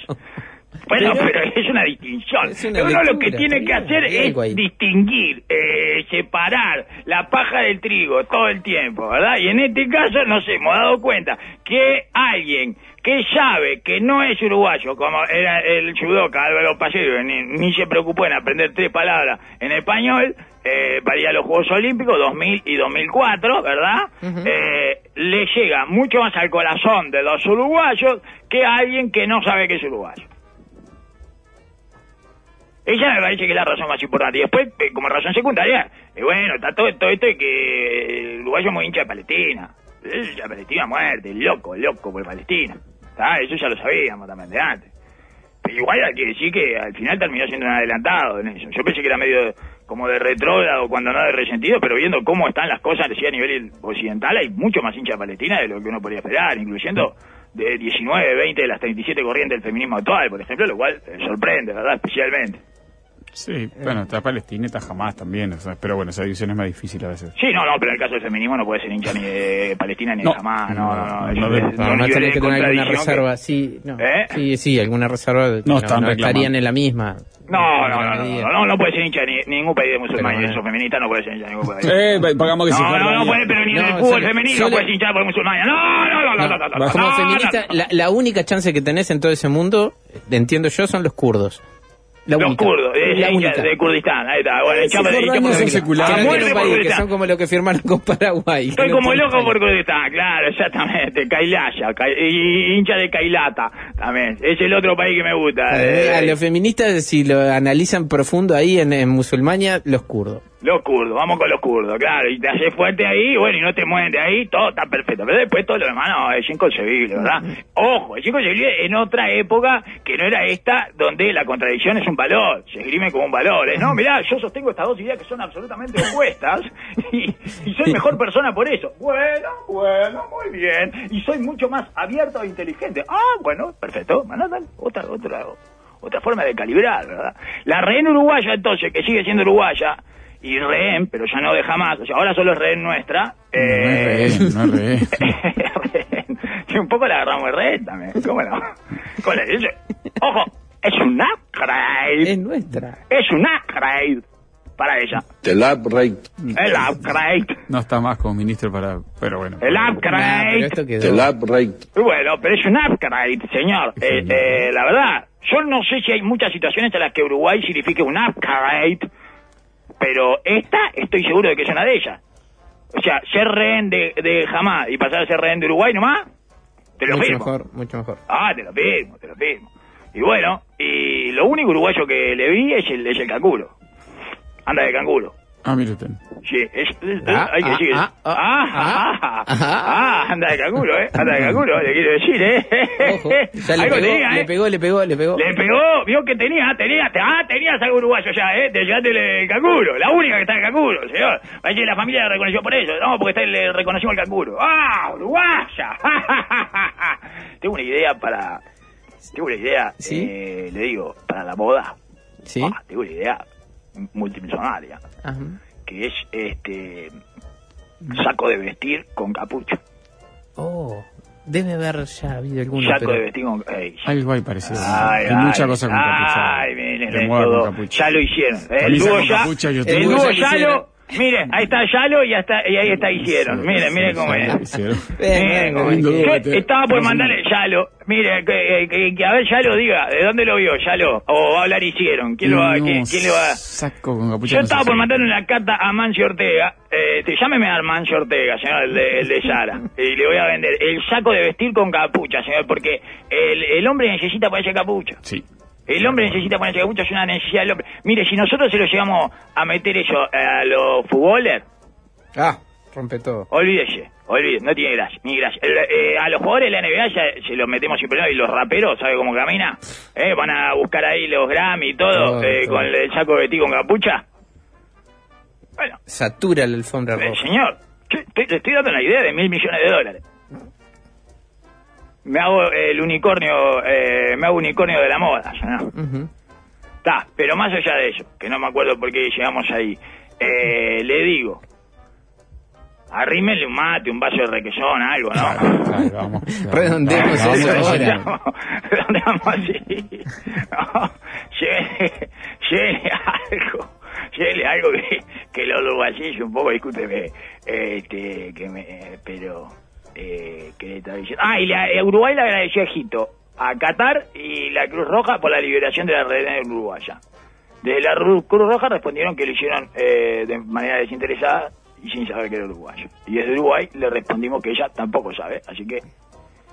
Bueno, Pero- pero, es una distinción. Es una Uno lo que tiene que hacer es ahí. distinguir, eh, separar la paja del trigo todo el tiempo, ¿verdad? Y en este caso nos hemos dado cuenta que alguien que sabe que no es uruguayo, como era el judoka Álvaro ni, ni se preocupó en aprender tres palabras en español, eh, para ir a los Juegos Olímpicos 2000 y 2004, ¿verdad? Eh, le llega mucho más al corazón de los uruguayos que a alguien que no sabe que es uruguayo. Ella me parece que es la razón más importante. Y después, eh, como razón secundaria, eh, bueno, está todo, todo esto de que el uruguayo es muy hincha de Palestina. El hincha de Palestina a muerte, loco, loco por Palestina. ¿Está? Eso ya lo sabíamos también de antes. Pero igual hay que decir que al final terminó siendo un adelantado en eso. Yo pensé que era medio como de retrógrado cuando no de resentido, pero viendo cómo están las cosas así a nivel occidental, hay mucho más hincha de Palestina de lo que uno podría esperar, incluyendo de 19, 20 de las 37 corrientes del feminismo actual, por ejemplo, lo cual eh, sorprende, ¿verdad? Especialmente. Sí, bueno, está Palestina y está jamás también, o sea, pero bueno, esa división es más difícil a veces. Sí, no, no, pero en el caso del feminismo no puede ser hincha ni de Palestina ni No. de Hamas, no, no, no. No, es- no, es- no, son No, no niveles tenés de que tener alguna reserva, sí, no. ¿Eh? sí, sí, alguna reserva. No estarían en la misma. No, no, no, no, no, no, no puede ser hincha de ni, ningún país de y eso feminista no puede ser hincha de ningún país. Eh, pa- pagamos que si No, no, no puede, pero ni en No, el fútbol femenino solo- puedes hinchar por musulmanes. No, no, no, no, no, no, no, no, Como feminista, la única chance que tenés en todo ese mundo, entiendo yo, son los kurdos. La Los kurdos, es la hincha única. de Kurdistán, ahí está. Bueno, hinchamos de- son seculares. A Que no país, que son como los que firmaron con Paraguay. Estoy no como loco por Kurdistán, claro, exactamente. Kailaya, Kai- y hincha de Kailata también. Es el otro país que me gusta. Eh, eh. a los feministas, si lo analizan profundo ahí en, en musulmania, los kurdos. Los kurdos, vamos con los kurdos, claro, y te haces fuerte ahí, bueno, y no te mueven de ahí, todo está perfecto, pero después todo lo demás no, es inconcebible, ¿verdad? Ojo, es inconcebible en otra época que no era esta, donde la contradicción es un valor, se esgrime como un valor, ¿eh? No, mirá, yo sostengo estas dos ideas que son absolutamente opuestas, y, y soy mejor persona por eso. Bueno, bueno, muy bien, y soy mucho más abierto e inteligente. Ah, bueno, perfecto, Manhattan, otra, otra, otra forma de calibrar, ¿verdad? La rehén uruguaya, entonces, que sigue siendo uruguaya, y rehén, pero ya no de jamás, o sea, ahora solo es rehén nuestra. eh, No es rehén, no es rehén. rehén. Sí, un poco la agarramos de rehén también, ¿cómo no? ¿Cómo le dice? Ojo, es un upgrade, Es nuestra. es un upgrade para ella. El upgrade. El upgrade, No está más como ministro para... Pero bueno. el upgrade. El upgrade. Bueno, pero es un upgrade, señor. Eh, eh, la verdad, yo no sé si hay muchas situaciones en las que Uruguay signifique un upgrade, pero esta estoy seguro de que es una de ellas. O sea, ser rehén de, de Jamás y pasar a ser rehén de Uruguay nomás, te lo Mucho firmo. mejor, mucho mejor. Ah, te lo firmo, te lo firmo. Y bueno, y lo único uruguayo que le vi es el, es el canguro. Anda de canguro. Ah, mire usted. Sí, es, es- Ah, hay que ah, decir. ah, Ah, ah, ah, ah, ah, anda de canguro, ¿eh? Anda de canguro, le quiero decir, ¿eh? Ojo, ya le Algo pegó, tenía, le ¿eh? pegó, le pegó, le pegó. Le pegó, vio que tenía, tenía, ah, tenías algo uruguayo ya, ¿eh? Te llevaste el canguro, la única que está en canguro, señor. Ahí la familia la reconoció por eso, no, porque está, le reconocimos el canguro. ¡Ah, uruguaya! tengo una idea para, tengo una idea, ¿Sí? eh, le digo, para la boda. ¿Sí? Ah, tengo una idea multimillonaria, Ajá. que es este saco de vestir con capucha. Oh, debe haber ya habido alguno, Saco pero... de vestir con... ey, Algo hay parecido. Ay, hay ay, muchas cosas con capucha. Ay, miren, capucha. Ya lo hicieron. El dúo ya, capucha el dúo ya lo. Miren, ahí está Yalo y, hasta, y ahí está Hicieron. Sí, Miren, sí, cómo Miren bien, cómo Yo este. estaba por mandarle Yalo. Mire, que, que- que a ver Yalo diga, ¿de dónde lo vio Yalo? O va a hablar Hicieron. ¿Quién, lo va, No, quién, quién le va Saco con capucha. yo no estaba por mandarle una carta a Mancio Ortega. Eh, te- llámeme a Mancio Ortega, señor, el de, el de Sara. Y le voy a vender el saco de vestir con capucha, señor, porque el, el hombre necesita ponerse capucha. Sí. El hombre necesita ponerse capucha, es una necesidad del hombre. Mire, si nosotros se lo llegamos a meter eso a los futbolers, Ah, rompe todo. olvídese, olvídese, no tiene gracia, ni gracia. El- eh, a los jugadores de la NBA ya se los metemos siempre, ¿no? y los raperos, ¿sabe cómo camina? Eh, van a buscar ahí los Grammy y todo, eh, todo. con el saco de vestir con capucha. Bueno, Satura la alfombra eh, roja. señor, le estoy dando la idea de mil millones de dólares. Me hago el unicornio, eh, me hago unicornio de la moda. Está, pero más allá de eso, que no me acuerdo por qué llegamos ahí, eh, le digo, arrímenle un mate, un vaso de requesón, algo, ¿no? Claro, claro, vamos. Redondeemos Vamos, eso vamos, ahora. vamos. ¿Dónde vamos así? No, llévele, llévele algo, llévele algo que, que lo uruguayillo un poco, discúlpeme, este, que me, pero, eh, que le estaba diciendo? Ah, y la, eh, Uruguay le agradeció a Egipto, a Qatar y la Cruz Roja por la liberación de la red uruguaya. Desde la Ru- Cruz Roja respondieron que lo hicieron eh, de manera desinteresada y sin saber que era uruguayo. Y desde Uruguay le respondimos que ella tampoco sabe, así que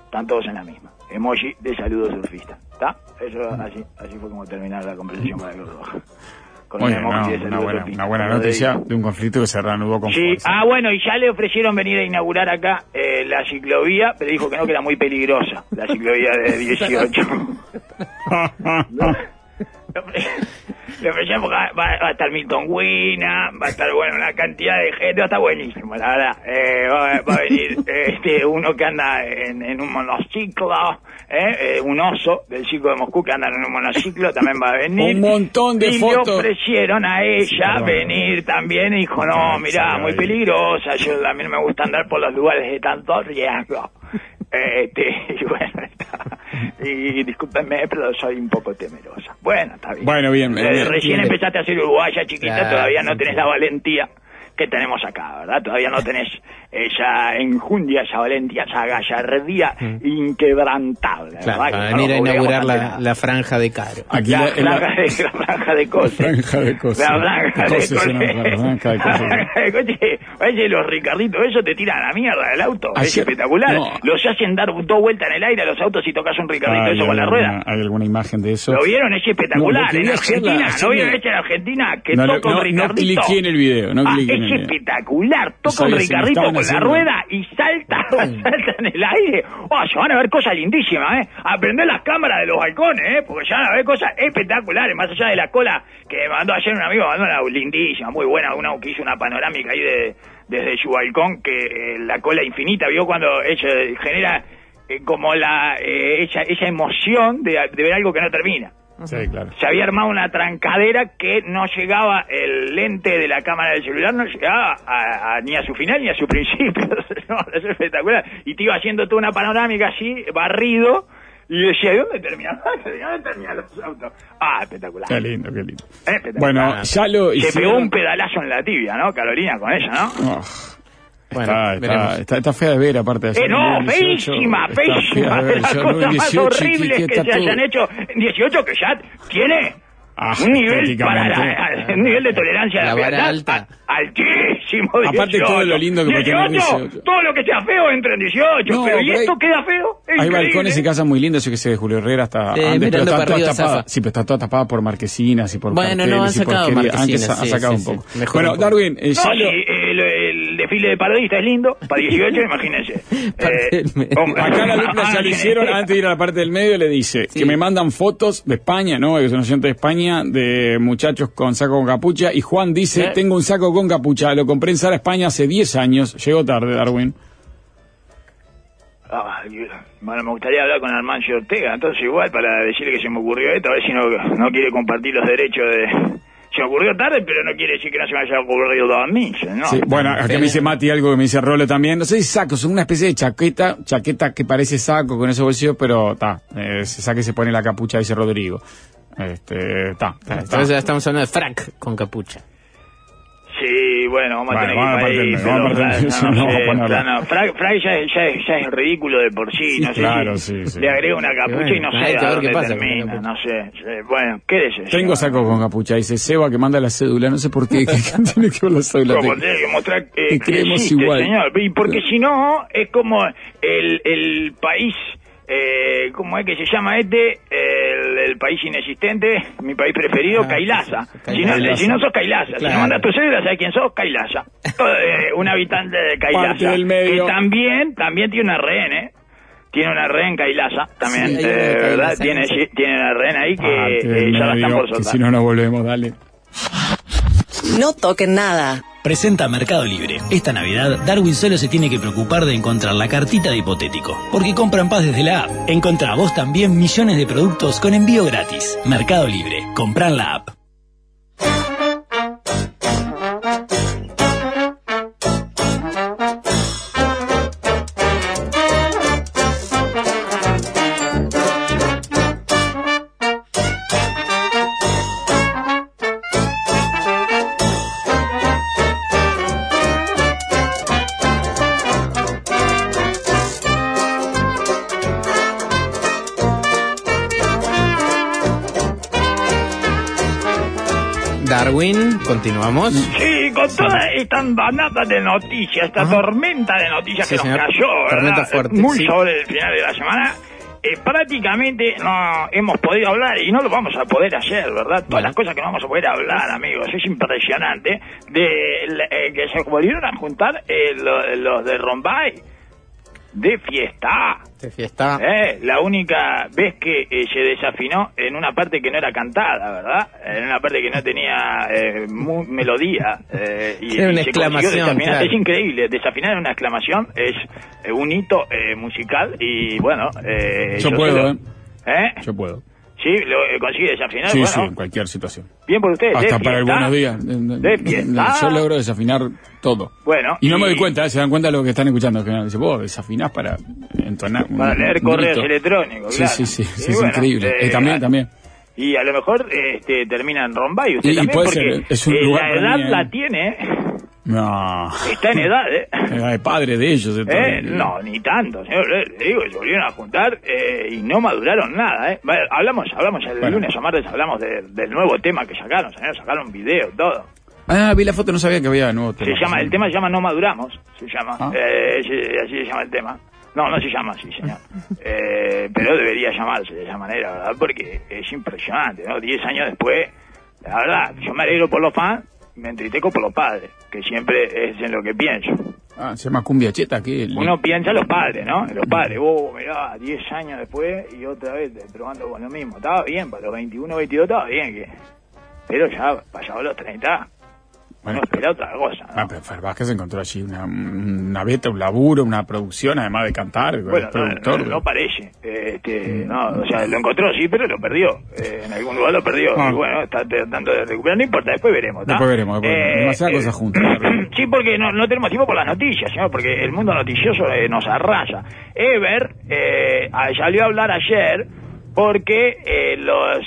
están todos en la misma. Emoji de saludo surfista. ¿Está? Eso así, así fue como terminar la conversación con la Cruz Roja. Con Muy un bien, emoji no, de una, buena, una noticia de un conflicto que se reanudó con Sí, fuerza. ah, bueno, y ya le ofrecieron venir a inaugurar acá eh, la ciclovía, pero dijo que no, que era muy peligrosa, la ciclovía de 18. Le ofrecieron porque va, va a estar Milton Wina, va a estar, bueno, una cantidad de gente, va a estar buenísimo, la verdad. Eh, va, va a venir este, uno que anda en, en un monociclo, eh, eh, un oso del circo de Moscú que anda en un monociclo, también va a venir. Un montón de y fotos. le ofrecieron a ella venir también y dijo, no, mirá, muy peligrosa, yo no me gusta andar por los lugares de tanto riesgo. Este, y bueno, está. Y discúlpenme, pero soy un poco temerosa. Bueno, está bien. Bueno, bien, Eh, bien, recién bien. empezaste a ser uruguaya, chiquita, Claro, todavía no tenés la valentía ¿qué tenemos acá, verdad? Todavía no tenés esa enjundia, esa valentía, esa gallardía inquebrantable, Claro, ¿verdad? para Que no venir a inaugurar la, la franja de Caro. Aquí La, la- la- franja de, la franja de cosas. La franja de franja de cosas. Oye, los Ricarditos, eso te tiran a la mierda del auto. Es espectacular. no. Los hacen dar dos vueltas en el aire a los autos y tocas un Ricardito Hay eso con la alguna- rueda. ¿Hay alguna imagen de eso? ¿Lo vieron? Es espectacular. No, lo que en la- Argentina, ¿no vieron ese en Argentina? Que No, no, toca un no, no Ricardito. cliqué en el video, no Ah, cliqué es espectacular. Toca un Ricardito con la rueda y salta, salta en el aire. Oh, se van a ver cosas lindísimas, ¿eh? Aprender las cámaras de los balcones, ¿eh? Porque se van a ver cosas espectaculares. Más allá de la cola que mandó ayer un amigo, mandó una lindísima, muy buena, una que hizo una panorámica ahí de, desde su balcón, que eh, la cola infinita, vio cuando ella genera eh, como la eh, esa, esa emoción de, de ver algo que no termina Sí, claro. se había armado una trancadera que no llegaba el lente de la cámara del celular, no llegaba a- a- ni a su final ni a su principio. No, es espectacular. Y te iba haciendo toda una panorámica así, barrido, y decía, ¿y dónde terminan? ¿Dónde terminan los autos? Ah, espectacular. Qué lindo, qué lindo. Espectacular. Bueno, ya lo Se hicieron. pegó un pedalazo en la tibia, ¿no, Carolina, con ella, no? Oh, Bueno, está, está, está, está fea de ver, aparte de Eh, no, 2018, feísima, de las cosas más 2018, horribles que se hayan hecho en 18, que ya tiene Ah, un nivel para estéticamente. la- un nivel de tolerancia a La la vara alta. altísimo. Aparte 18. todo lo lindo que puede tener 18, 18. todo lo que sea feo entra en 18, No, pero ¿y pero esto hay- queda feo? Hay Increíble. balcones y casas muy lindas, yo que sé, de Julio Herrera hasta Eh, antes, pero está toda tapada. Sí, pero está toda tapada por marquesinas y por Bueno, carteles no, han sacado marquesinas, han sí, sacado sí, un poco. sí. Mejor Bueno, un poco. Darwin, eh, No, lo- el, el desfile de parodista es lindo, para 18, imagínense. Hombre, Acá la dupla ya lo hicieron, antes de ir a la parte del medio le dice Sí. que me mandan fotos de España, ¿no? Que son oyentes de España, de muchachos con saco con capucha, y Juan dice, ¿Eh? tengo un saco con capucha, lo compré en Sara España hace 10 años, llegó tarde, Darwin. Ah, bueno, me gustaría hablar con Armancio Ortega, entonces igual para decirle que se me ocurrió esto, a ver si no, no quiere compartir los derechos de... Se me ocurrió tarde, pero no quiere decir que no se me haya ocurrido a mí, ¿no? Sí, bueno, acá me dice Mati algo que me dice Rolo también. No sé si sacos, son una especie de chaqueta, chaqueta que parece saco con esos bolsillos, pero está, eh, se saca y se pone la capucha, dice Rodrigo. Este, está, está. Entonces ya estamos hablando de frac con capucha. Sí, bueno, vamos a tener que no, no, Frank, Frank ya, ya- ya es ridículo de por sí, Sí, no sé claro, si sí, sí. le agrega una capucha bueno, y no hay sé a ver dónde qué pasa termina, no sé. Eh, Bueno, ¿qué decís? Tengo saco con capucha, dice Seba que manda la cédula, no sé por qué, ¿qué tiene que ver la cédula? Como tiene que mostrar eh, que creemos existe, igual. señor. Y porque si no, es como el, el país, eh, ¿cómo es que se llama este? El, el país inexistente, mi país preferido, Ah, Kailasa. sí, sí, Si, no, si no sos Kailasa, si Claro. no mandas tu cédula, ¿sabes quién sos? Kailasa. Eh, un habitante de Kailasa. Parte del medio. Que también, también tiene una rehén, ¿eh? Tiene una rehén Kailasa también, Sí, eh, ¿verdad? Kailasa, Tiene, sí. tiene una rehén ahí que eh, ya la están por soltar. si no nos volvemos, dale. No toquen nada. Presenta Mercado Libre. Esta Navidad, Darwin solo se tiene que preocupar de encontrar la cartita de hipotético, porque compran paz desde la app. Encontrá vos también millones de productos con envío gratis. Mercado Libre. Comprar la app. Continuamos. Sí, con toda esta andanada de noticias, esta Ajá. tormenta de noticias Sí, que señor. nos cayó, Tormenta fuerte, Muy sí. sobre el final de la semana. eh, prácticamente no hemos podido hablar y no lo vamos a poder hacer, ¿verdad? Todas Bueno. las cosas que no vamos a poder hablar, amigos, es impresionante. De eh, que se volvieron a juntar eh, lo- los de Rombay de fiesta. De fiesta. Eh, la única vez que eh, se desafinó en una parte que no era cantada, ¿verdad? En una parte que no tenía eh, mu- melodía. eh, y, Era una y exclamación, claro. Es increíble, desafinar en una exclamación es eh, un hito eh, musical y bueno... eh, Yo se puedo, lo- ¿eh? ¿Eh? Yo puedo. Sí, lo eh, consigue desafinar. Sí, bueno, sí, en cualquier situación. bien por ustedes. Hasta para el buenos días. De fiesta. Yo logro desafinar todo. Bueno, Y no me y- doy cuenta, ¿eh? se dan cuenta de lo que están escuchando. Que dice, vos desafinás para entonar. un- Para leer un correos grito". electrónicos, Sí, claro. sí, sí, Y sí, es bueno, increíble. eh, Eh, también, también. Y a lo mejor este, termina en Rombay usted Y- y también, puede porque ser, es un eh, lugar la edad mí, eh. la tiene, No. Está en edad, ¿eh? Era padre de ellos. esto. Eh, No, ni tanto, señor. Le le digo, se volvieron a juntar eh, y no maduraron nada, ¿eh? Bueno, hablamos, hablamos el Bueno. lunes o martes, hablamos de- del nuevo tema que sacaron, señor. Sacaron video, todo. Ah, vi la foto, no sabía que había nuevo tema. Se llama, el tema se llama No Maduramos, se llama. Ah. Eh, así se llama el tema. No, no se llama así, señor. Eh, pero debería llamarse de esa manera, ¿verdad? Porque es impresionante, ¿no? Diez años después, la verdad, yo me alegro por los fans, me entristezco por los padres, que siempre es en lo que pienso. Ah, se llama Cumbia Cheta, que Uno piensa en los padres, ¿no? En los padres, oh, mirá, 10 años después y otra vez probando con lo mismo. Estaba bien, para los 21, 22 estaba bien, que... pero ya pasado los 30, Bueno, espera otra cosa, ¿no? Ah, pero Fer Vázquez encontró allí una, una beta, un laburo, una producción, además de cantar, Bueno, es productor. no, no, no parece. Este, no, o sea, lo encontró sí, pero lo perdió. Eh, en algún lugar lo perdió. Ah. Y bueno, está tratando de recuperar. No importa, después veremos. ¿tá? Después veremos, después veremos. Demasiadas cosas juntas. Sí, porque no, no tenemos tiempo por las noticias, señor, porque el mundo noticioso eh, nos arrasa. Ever eh, salió a hablar ayer porque eh, los,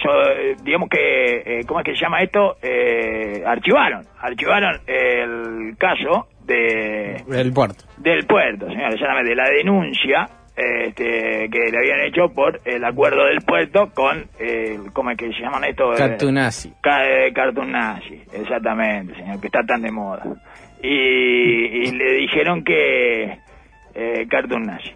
digamos que, eh, ¿cómo es que se llama esto? Eh, archivaron, archivaron el caso de El puerto. del puerto, señor, exactamente, la denuncia este, que le habían hecho por el acuerdo del puerto con, eh, ¿cómo es que se llaman esto? Eh, Cartoonazzi. Ca- eh, Cartoon Nazi, exactamente, señor, que está tan de moda. Y, y le dijeron que eh, Cartoon Nazi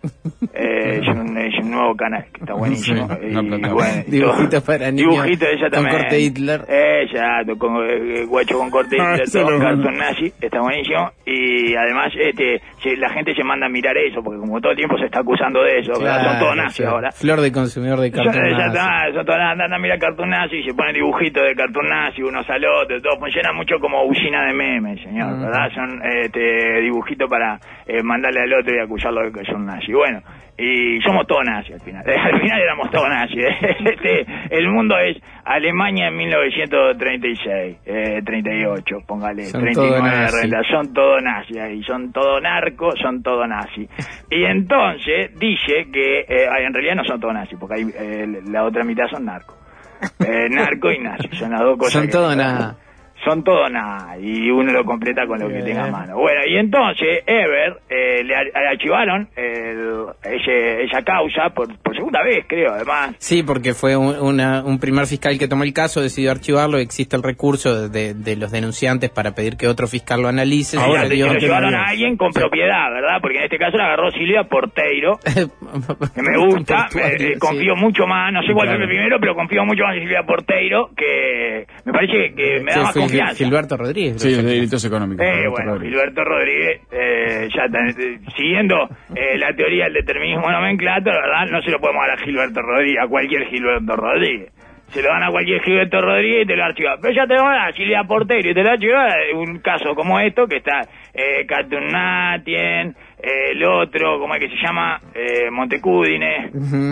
eh, es, un, es un nuevo canal que está buenísimo. Sí, y, una plataforma. bueno, y Dibujitos todo- para niños Dibujitos, exactamente. con corte Hitler. Exacto, con eh, guacho con corte Ah, Hitler, todo Cartoon Nazi, está buenísimo. Y además este se- la gente se manda a mirar eso, porque como todo el tiempo se está acusando de eso, ¿verdad? son todos nazis claro. ahora. Flor de consumidor de Son, cartón. exacto, son todas andan a mirar Cartoon Nazi y se ponen dibujitos de Cartoon Nazi, unos al otro, todo funciona mucho como usina de memes, señor, Mm. ¿verdad? Son este, dibujitos para eh, mandarle al otro y que son nazis. Bueno, y somos todos nazis al final. al final éramos todos nazis. Este, el mundo es Alemania en 1936, eh, 38, póngale, Son 39 todo de nazi. renta, son todo nazis ahí, son todo narcos, son todo nazi. Y entonces dice que eh, en realidad no son todo nazis, porque hay, eh, la otra mitad son narcos. Eh, narco y nazi, son las dos cosas. Son que- todo nada. Son todo nada, y uno lo completa con lo que tenga a mano. Bueno, y entonces Ever eh, le ar- le archivaron el- ese- esa causa por, por segunda vez, creo, además. Sí, porque fue un, una- un primer fiscal que tomó el caso, decidió archivarlo, existe el recurso de, de los denunciantes para pedir que otro fiscal lo analice. Ahora, se lo llevaron a alguien con propiedad, ¿verdad? Porque en este caso la agarró Silvia Porteiro, que me gusta, eh, sí. confío mucho más, no sé cuál fue Claro. el primero, pero confío mucho más en Silvia Porteiro, que me parece que me da Sí, más fue confianza. Gilberto Rodríguez. Sí, de delitos económicos. Eh, bueno, Rodríguez. Gilberto Rodríguez, eh, ya está, eh, siguiendo eh, la teoría del determinismo nomenclato, la verdad, no se lo podemos dar a Gilberto Rodríguez, a cualquier Gilberto Rodríguez. Se lo dan a cualquier Gilberto Rodríguez y te lo archivan. Pero ya te lo dan a Silvia Portero y te lo archivan un caso como esto, que está eh, Caturnatien, eh, el otro, ¿cómo es que se llama? Eh, Montecudine,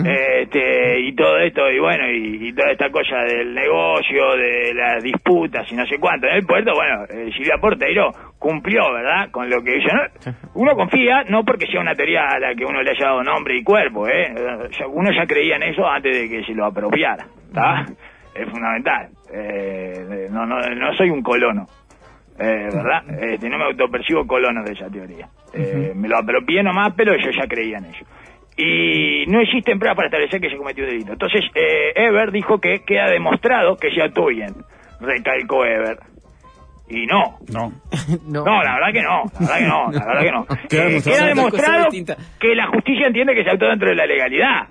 eh, este, y todo esto, y bueno, y, y toda esta cosa del negocio, de las disputas y no sé cuánto. En el puerto, bueno, eh, Silvia Porteiro cumplió, ¿verdad? Con lo que hizo. ¿no? Uno confía, no porque sea una teoría a la que uno le haya dado nombre y cuerpo, ¿eh? Uno ya creía en eso antes de que se lo apropiara, ¿está? Es fundamental. Eh, no, no, no soy un colono. Eh, ¿Verdad? Este, no me autopercibo colono de esa teoría. Eh, Me lo apropié nomás, pero yo ya creía en ello. Y no existen pruebas para establecer que se cometió un delito. Entonces, eh, Ever dijo que queda demostrado que se actuó bien. Recalcó Ever. Y no. No. no. No, la verdad que no. La verdad que no. La verdad que no. Queda Eh, demostrado. queda demostrado que la justicia entiende que se actuó dentro de la legalidad.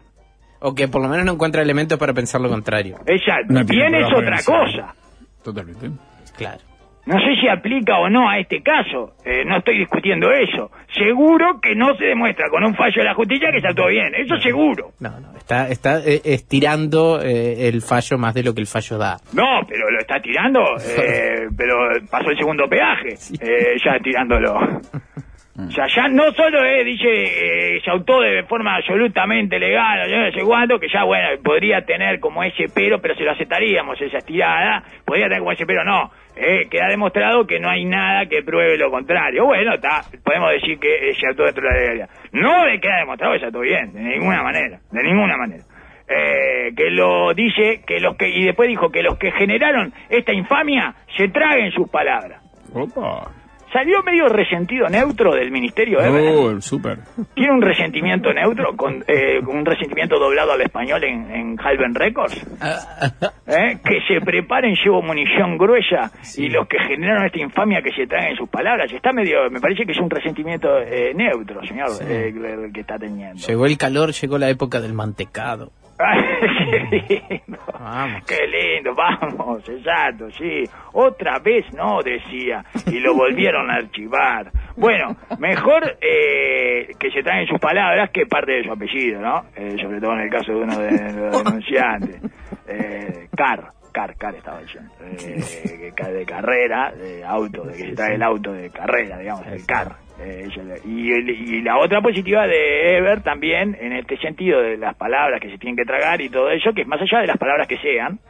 O que por lo menos no encuentra elementos para pensar lo contrario. Exacto. No Bien es otra cosa. Totalmente. Claro. No sé si aplica o no a este caso, eh, no estoy discutiendo eso. Seguro que no se demuestra con un fallo de la justicia que se actuó bien, eso seguro. No, no, está, está eh, estirando eh, el fallo más de lo que el fallo da. No, pero lo está tirando, eh, pero pasó el segundo peaje, eh, ya tirándolo. O sea, ya no solo eh, dice, eh, se actuó de forma absolutamente legal, yo no sé cuánto, que ya, bueno, podría tener como ese pero, pero se lo aceptaríamos, esa estirada, podría tener como ese pero, no. Eh, queda demostrado que no hay nada que pruebe lo contrario. Bueno, está, podemos decir que eh, se actuó dentro de la legalidad. No le queda demostrado que se actuó bien, de ninguna manera, de ninguna manera. Eh, que lo dice, que los que, y después dijo que los que generaron esta infamia se traguen sus palabras. Opa. Salió medio resentido neutro del ministerio Ever. Oh, súper. Tiene un resentimiento neutro, con eh, un resentimiento doblado al español en, en Halben Records. ¿Eh? Que se preparen, llevo munición gruesa y los que generaron esta infamia que se traen en sus palabras. Está medio, me parece que es un resentimiento eh, neutro, señor, eh, el que está teniendo. Llegó el calor, llegó la época del mantecado. Qué lindo. Vamos. Qué lindo, vamos, exacto, sí. Otra vez no, decía, y lo volvieron a archivar. Bueno, mejor eh, que se traen sus palabras que parte de su apellido, ¿no? Eh, sobre todo en el caso de uno de los denunciantes. Eh, Car, Car, Car estaba diciendo. Eh, de carrera, de auto, de que se trae el auto de carrera, digamos, el Car. Eh, y, y la otra positiva de Ever también, en este sentido de las palabras que se tienen que tragar y todo eso, que es más allá de las palabras que sean,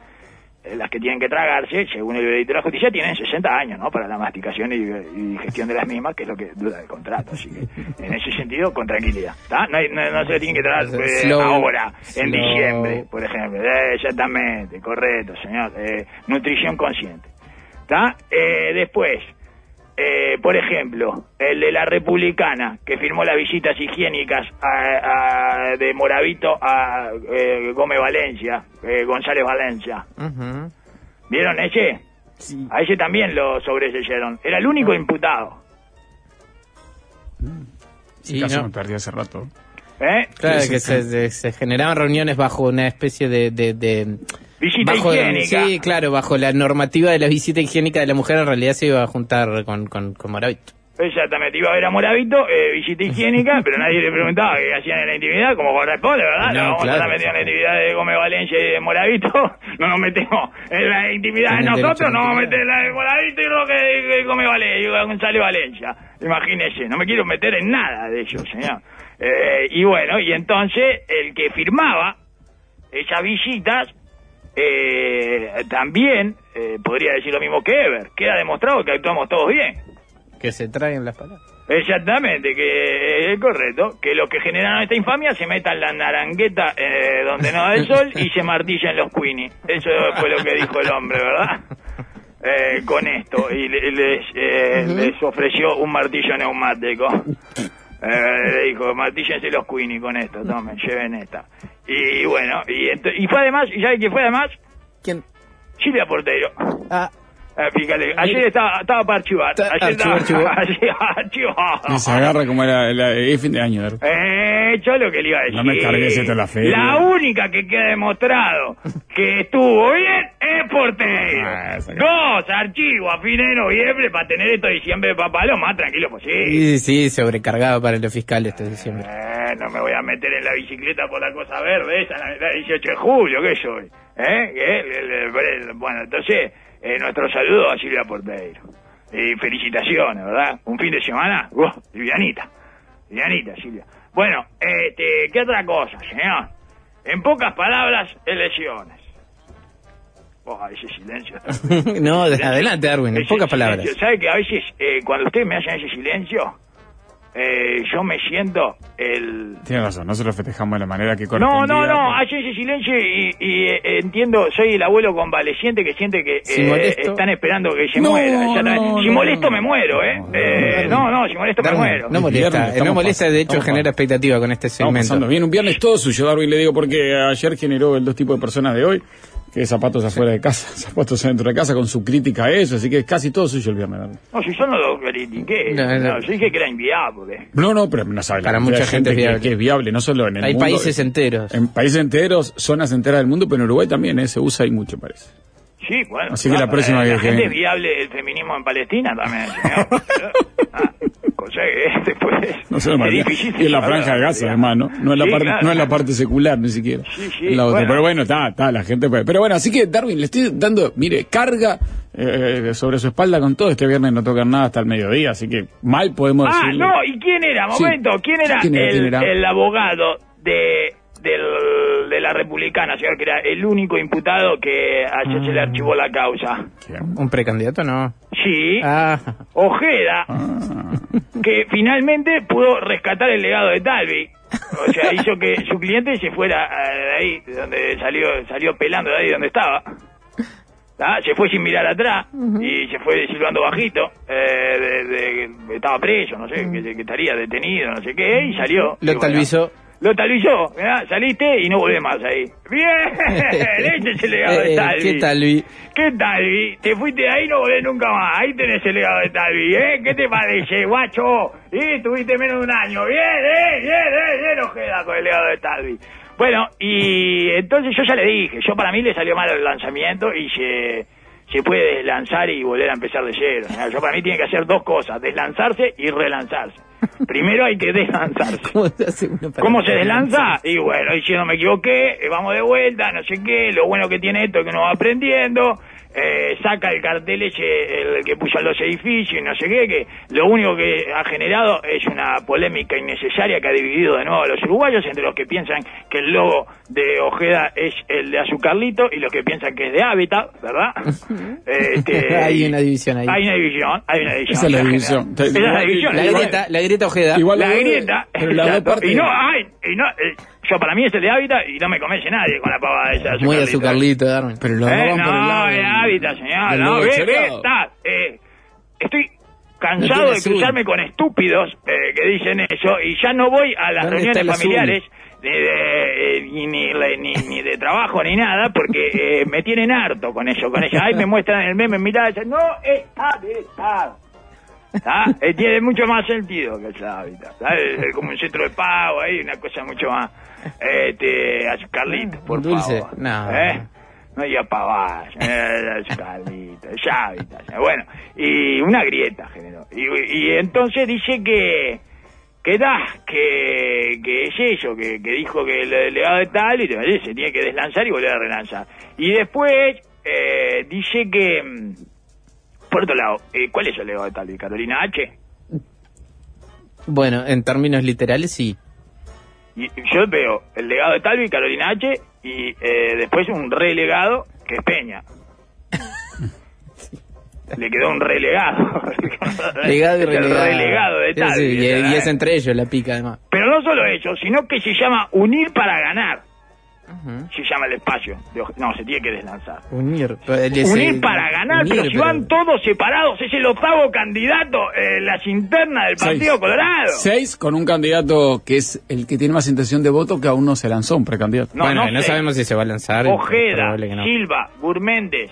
las que tienen que tragarse, según el veredicto de la justicia, tienen 60 años, ¿no? Para la masticación y, y gestión de las mismas, que es lo que dura el contrato. Así que, en ese sentido, con tranquilidad. ¿tá? No, no- no se tienen que tragar eh, Slow, ahora, en diciembre, por ejemplo. Eh, exactamente, correcto, señor. Eh, nutrición consciente. ¿Está? Eh, después, eh, por ejemplo, el de la Republicana, que firmó las visitas higiénicas a- a- de Moravito a eh, Gómez Valencia, eh, González Valencia. Ujú. ¿Vieron ese? A ese también lo sobreseyeron. Era el único imputado. Ese Y caso no. me perdí hace rato. ¿eh? Claro, Sí, que sí, se, se- se generaban reuniones bajo una especie de... de, de- Visita bajo, higiénica. Sí, claro, bajo la normativa de la visita higiénica de la mujer en realidad se iba a juntar con, con, con Moravito. Exactamente, iba a ver a Moravito, eh, visita higiénica, pero nadie le preguntaba qué hacían en la intimidad, como corresponde, ¿verdad? No, No, vamos claro. a estar metidos en la intimidad de Gómez Valencia y de Moravito, no nos metemos en la intimidad de nosotros, no vamos a meter en la de Moravito y lo que Gómez Valencia, y González Valencia. Imagínese, no me quiero meter en nada de ellos, señor. Eh, y bueno, y entonces el que firmaba esas visitas eh, también eh, podría decir lo mismo que Ever. Queda demostrado que actuamos todos bien. Que se traen las palabras. Exactamente, que es correcto, que los que generaron esta infamia se metan la narangueta eh, donde no da el sol y se martillen los Queenie. Eso fue lo que dijo el hombre, ¿verdad? Eh, con esto, y le- les, eh, les ofreció un martillo neumático. Eh, le dijo, martíllense los Queenie con esto, tomen, lleven esta. Y bueno, y, y fue además, ¿y sabe quién fue además? ¿Quién? Silvia Portero. Ah, fíjate, ayer estaba, estaba para archivar. Ayer estaba archivó. archivado. Y se agarra como la- el fin de año. Eh, yo lo que le iba a decir. No me cargues esto la feria. La única que queda demostrado que estuvo bien es Portero. Ah, esa que- Dos archivos a fin de noviembre para tener esto diciembre papá lo más tranquilo posible. sí, sí, sobrecargado para los fiscales este diciembre. Eh, no me voy a meter en la bicicleta por la cosa verde esa, la, la 18 de julio, ¿qué soy? ¿Eh? El- bueno, entonces, eh, nuestro saludo a Silvia Porteiro. Y felicitaciones, ¿verdad? Un fin de semana, ¡uh! livianita, livianita, Silvia. Bueno, este, ¿qué otra cosa, señor? En pocas palabras, elecciones. Oh, ese silencio. no, adelante, Darwin, en ese pocas palabras. ¿Sabe que a veces, eh, cuando ustedes me hacen ese silencio, eh, yo me siento el... Tiene razón, nosotros festejamos de la manera que No, correspondía. no, no, pero- hacen ese silencio y, y, eh, entiendo, soy el abuelo convaleciente que siente que Si eh, molesto- están esperando que se No, muera. no, si no, molesto no. me muero, ¿eh? No, Eh, no, no, si molesto me Darwin, muero. no molesta, Viernes, no estamos molesta, de hecho pasando- genera expectativa con este Estamos pasando segmento. bien, un viernes todo suyo, Darwin, le digo, porque ayer generó el dos tipos de personas de hoy, que es zapatos afuera de casa, zapatos adentro de casa, con su crítica a eso, así que es casi todo suyo el viernes. No, si yo no lo critiqué, No, no, no. yo dije que era inviable. No, no, pero no sabe la Para mucha gente es que- viable. Que, es viable, no solo en el Hay mundo. países enteros. En países enteros, zonas enteras del mundo, pero en Uruguay también, ¿eh? se usa y mucho, parece. Sí, bueno. Así que la próxima vez que es viable el feminismo en Palestina también. Ah, después No sé, es María. difícil Y en la franja de Gaza, además, ¿no? No en la, Sí, parte, claro. no en la parte secular, ni siquiera. Sí, sí, En la otra. bueno. Pero bueno, está, está, la gente puede. Pero bueno, así que, Darwin, le estoy dando, mire, carga eh, sobre su espalda con todo. Este viernes no tocan nada hasta el mediodía, así que mal podemos Ah, decirle. no, ¿y quién era? Momento, ¿quién era, ¿Quién era, el, quién era? el abogado de, del- de la Republicana, señor, que era el único imputado que ayer se le archivó la causa? ¿Un precandidato no? Sí, Ah, Ojeda, Ah. que finalmente pudo rescatar el legado de Talvi. O sea, hizo que su cliente se fuera eh, de ahí, de donde salió, salió pelando de ahí donde estaba. Se fue sin mirar atrás y se fue silbando bajito. eh, de- de- estaba preso, no sé, que, que estaría detenido, no sé qué, y salió. Lo Y bueno, talvizó. Lo talvizó, mirá, saliste y no volvés más ahí. ¡Bien! Ese es el legado de Eh, Talvi. ¿Qué tal, Vi? ¿Qué tal, Vi? Te fuiste de ahí y no volvés nunca más. Ahí tenés el legado de Talvi, ¿eh? ¿Qué te parece, guacho? Y tuviste menos de un año. Bien, ¿eh? Bien, ¿eh? Bien, ojeda con el legado de Talvi. Bueno, y entonces yo ya le dije, yo para mí le salió mal el lanzamiento y se, se puede deslanzar y volver a empezar de cero. ¿no? Yo para mí tiene que hacer dos cosas, deslanzarse y relanzarse. Primero hay que deslanzarse. ¿Cómo se hace uno para ¿Cómo se deslanza? Y bueno, no me equivoqué, eh, vamos de vuelta, no sé qué, lo bueno que tiene esto es que uno va aprendiendo, eh, saca el cartel ese, el que puso a los edificios y no sé qué, que lo único que ha generado es una polémica innecesaria que ha dividido de nuevo a los uruguayos entre los que piensan que el logo de Ojeda es el de Azucarlito y los que piensan que es de Hábitat, ¿verdad? Este, Hay una división ahí. Hay una división, hay una división. Esa es la división. Esa es la división. La grieta, la grieta Ojeda. Igual la dos- grieta. pero las dos partes- Y no, ay, y no, eh, yo para mí es el de hábitat y no me convence nadie con la pavada esa. de Muy Azucarlito. azucarlito, Darwin. Pero los Eh, van por el no, lado de hábitat, señor. No, ve, ve, está. Eh, estoy No cansado de cruzarme con estúpidos eh, que dicen eso y ya no voy a las ¿Dónde está reuniones familiares de, eh, ni, ni, ni, de trabajo ni nada porque eh, me tienen harto con eso, con eso. Ay, me muestran el meme, mirá, no está de estar. ¿Tá? Eh, tiene mucho más sentido que el hábitat. Es, como un centro de pago ahí, una cosa mucho más. Este, Carlito, por dulce. favor. No. ¿Eh? No diga pavadas, eh, Carlito, es hábitat. Bueno, y una grieta generó. Y, y entonces dice que que da, que, que es eso, que, que dijo que el delegado de tal y te- se tiene que deslanzar y volver a relanzar. Y después eh, dice que, mm, por otro lado, eh, ¿cuál es el delegado de tal? ¿Carolina H? Bueno, en términos literales, sí. Y y yo veo el legado de Talvi, Carolina H, y eh, después un relegado que es Peña. Le quedó un relegado. Legado y el relegado. relegado de Sí, sí, y, es entre ellos la pica, además. Pero no solo eso, sino que se llama unir para ganar. Se llama el espacio. de No, se tiene que deslanzar. Unir. Unir eh, para ganar, unir, pero si pero- van todos separados, es el octavo candidato en las internas del Seis. Partido Colorado. Seis con un candidato que es el que tiene más intención de voto que aún no se lanzó, un precandidato. No, bueno, no sabemos si se va a lanzar. Ojeda, no. Silva, Gurméndez,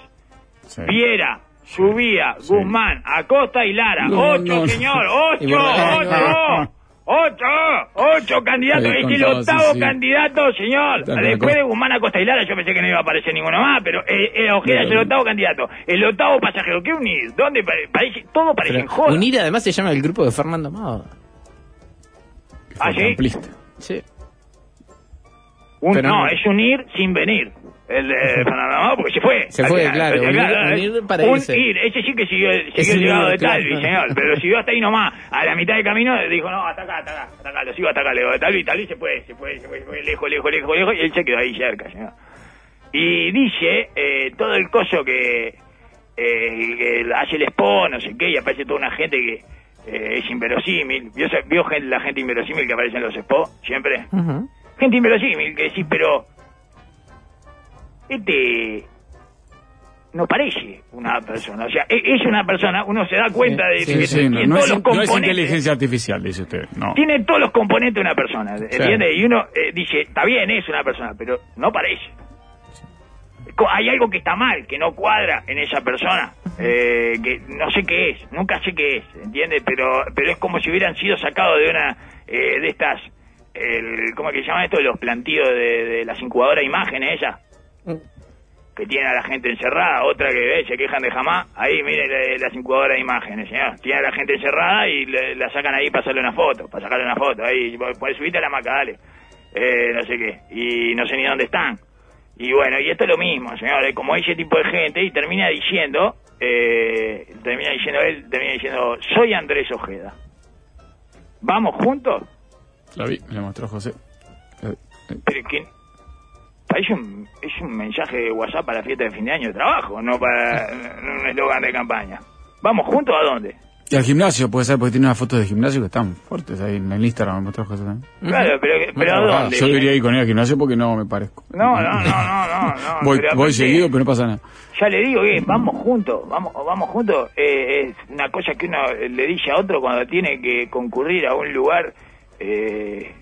Sí. Viera, Subía, Sí. Guzmán, Acosta y Lara. No, ocho, no, señor, ocho, ocho. Ocho, ocho candidatos, es el sí, octavo sí. candidato, señor. Después de Guzmán, Acosta y Lara, yo pensé que no iba a aparecer ninguno más, pero eh, eh, Ojeda es el octavo candidato, el octavo pasajero. ¿Qué unir? ¿Dónde pare- parece? Todo parece en joda. unir además se llama el grupo de Fernando Mago. ¿Ah, sí? Sí. Un- Pero no, no. es unir sin venir. El de Fernando porque se fue. Se fue, claro, eh, unir para un irse. ir, ese sí que siguió, siguió el llegado de claro. Talvi, señor, pero lo siguió hasta ahí nomás. A la mitad del camino dijo, no, hasta acá, hasta acá, hasta acá, lo sigo hasta acá, le digo, de Talvi, Talvi se fue, se fue, se fue, se fue lejos, lejos, lejos, lejos, y él se quedó ahí cerca, señor. Y dice, eh, todo el coso que, eh, que hace el SPO, no sé qué, y aparece toda una gente que eh, es inverosímil. ¿Vio, vio gente, la gente inverosímil que aparece en los SPO siempre? Gente inverosímil que decís, pero este no parece una persona, o sea, e- es una persona, uno se da cuenta de Sí, que sí, no, tiene no todos es, los no es componentes, inteligencia artificial, dice usted. No. tiene todos los componentes de una persona, ¿entiende? Y uno eh, dice, está bien, es una persona, pero no parece. Hay algo que está mal, que no cuadra en esa persona, eh, que no sé qué es, nunca sé qué es, ¿entiende? Pero, pero es como si hubieran sido sacados de una eh, de estas, el, ¿cómo es que se llama esto? Los plantíos de, de las incubadoras de imágenes, ella que tiene a la gente encerrada, otra que eh, se quejan de jamás, ahí mire la- las incubadoras de imágenes, señor, tiene a la gente encerrada y le- la sacan ahí para hacerle una foto, para sacarle una foto, ahí, puedes subirte a la maca, dale, eh, no sé qué, y no sé ni dónde están. Y bueno, y esto es lo mismo, señor, como ese tipo de gente y termina diciendo, eh, termina diciendo él, termina diciendo, soy Andrés Ojeda. ¿Vamos juntos? La vi, me la mostró José. Pero que parece un, es un mensaje de WhatsApp para la fiesta de fin de año de trabajo, no para un eslogan de campaña. ¿Vamos juntos a dónde? Y al gimnasio, puede ser, porque tiene unas fotos de gimnasio que están fuertes ahí en el Instagram, otras cosas también. Claro, pero, pero ¿a dónde? Yo iría ahí con él al gimnasio porque no me parezco. No, no, no, no, no. no voy voy seguido, pero no pasa nada. Ya le digo que vamos juntos, vamos, vamos juntos. eh, es una cosa que uno le dice a otro cuando tiene que concurrir a un lugar eh,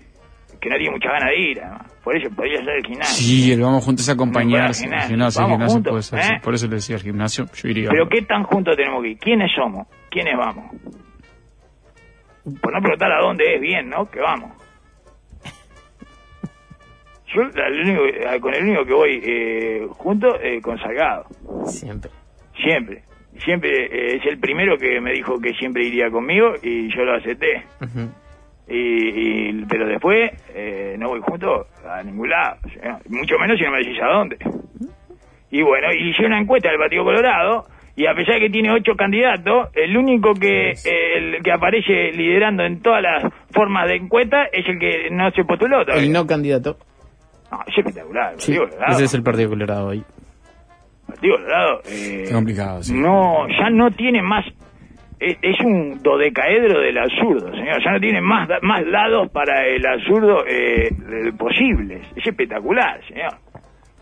que no tiene mucha ganas de ir. además. Por eso podría ser el gimnasio. Sí, el vamos juntos a acompañarse. Al gimnasio. juntos, puede ser, ¿eh? sí. Por eso le decía al gimnasio, yo iría. Pero ¿qué tan juntos tenemos que ir? ¿Quiénes somos? ¿Quiénes vamos? Por no preguntar a dónde es bien, ¿no? Que vamos. Yo el único- eh, con el único que voy eh, junto eh, con Salgado. Siempre. Siempre. Siempre eh, es el primero que me dijo que siempre iría conmigo y yo lo acepté. Ujú. Y, y- pero después eh, no voy junto a ningún lado. mucho menos si no me decís a dónde. Y bueno, hice una encuesta del Partido Colorado y a pesar de que tiene ocho candidatos, el único que eh, el que aparece liderando en todas las formas de encuesta es el que no se postuló todavía. El no candidato. No, es espectacular. el Sí, ese es el Partido Colorado hoy. Partido Colorado, eh, complicado, sí. No, ya no tiene más. Es, un dodecaedro del absurdo, señor. Ya no tiene más, más lados para el absurdo eh, posibles. Es espectacular, señor.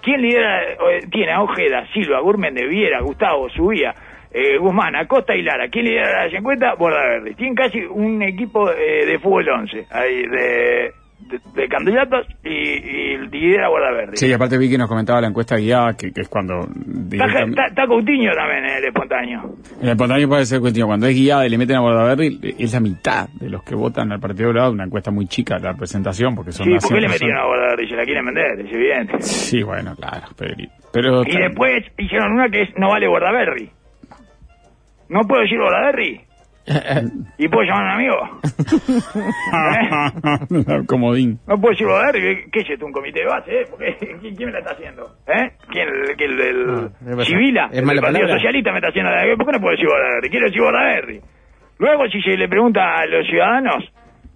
¿Quién lidera? eh, tiene a Ojeda, Silva, Gurméndez, Viera, Gustavo, Subía, eh, Guzmán, Acosta y Lara. ¿Quién lidera las encuestas? Borda Verde. Tienen casi un equipo eh, de fútbol 11, ahí, de, de, de candidatos y, y lidera Borda Verde. Sí, aparte vi que nos comentaba la encuesta guiada, que, que es cuando... Está, directamente- está- está Coutinho también el espontáneo. En el espontáneo puede ser cuestión. Cuando es guiada y le meten a Bordaberry, es la mitad de los que votan al Partido Colorado. Una encuesta muy chica la presentación, porque son Sí, ¿por qué 100 le metieron a personas. Borda Se la quieren vender, es evidente. Sí, bueno, claro. Pero, pero Y después hicieron una que es no vale Bordaberry. No puedo decir Bordaberry. ¿Y puedo llamar a un amigo? ¿Eh? Comodín. No puedo decir Bordaberry. ¿Qué- ¿Qué es esto? ¿Un comité de base? ¿eh? Porque, ¿quién, quién me la está haciendo? ¿Eh? ¿Quién? ¿El, el, el- No, ¿qué pasa? Civila? ¿Es mala el Partido palabra? Socialista me está haciendo la... ¿Por qué no puedo decir Bordaberry? Quiero decir Bordaberry. Luego, si se le pregunta a los ciudadanos,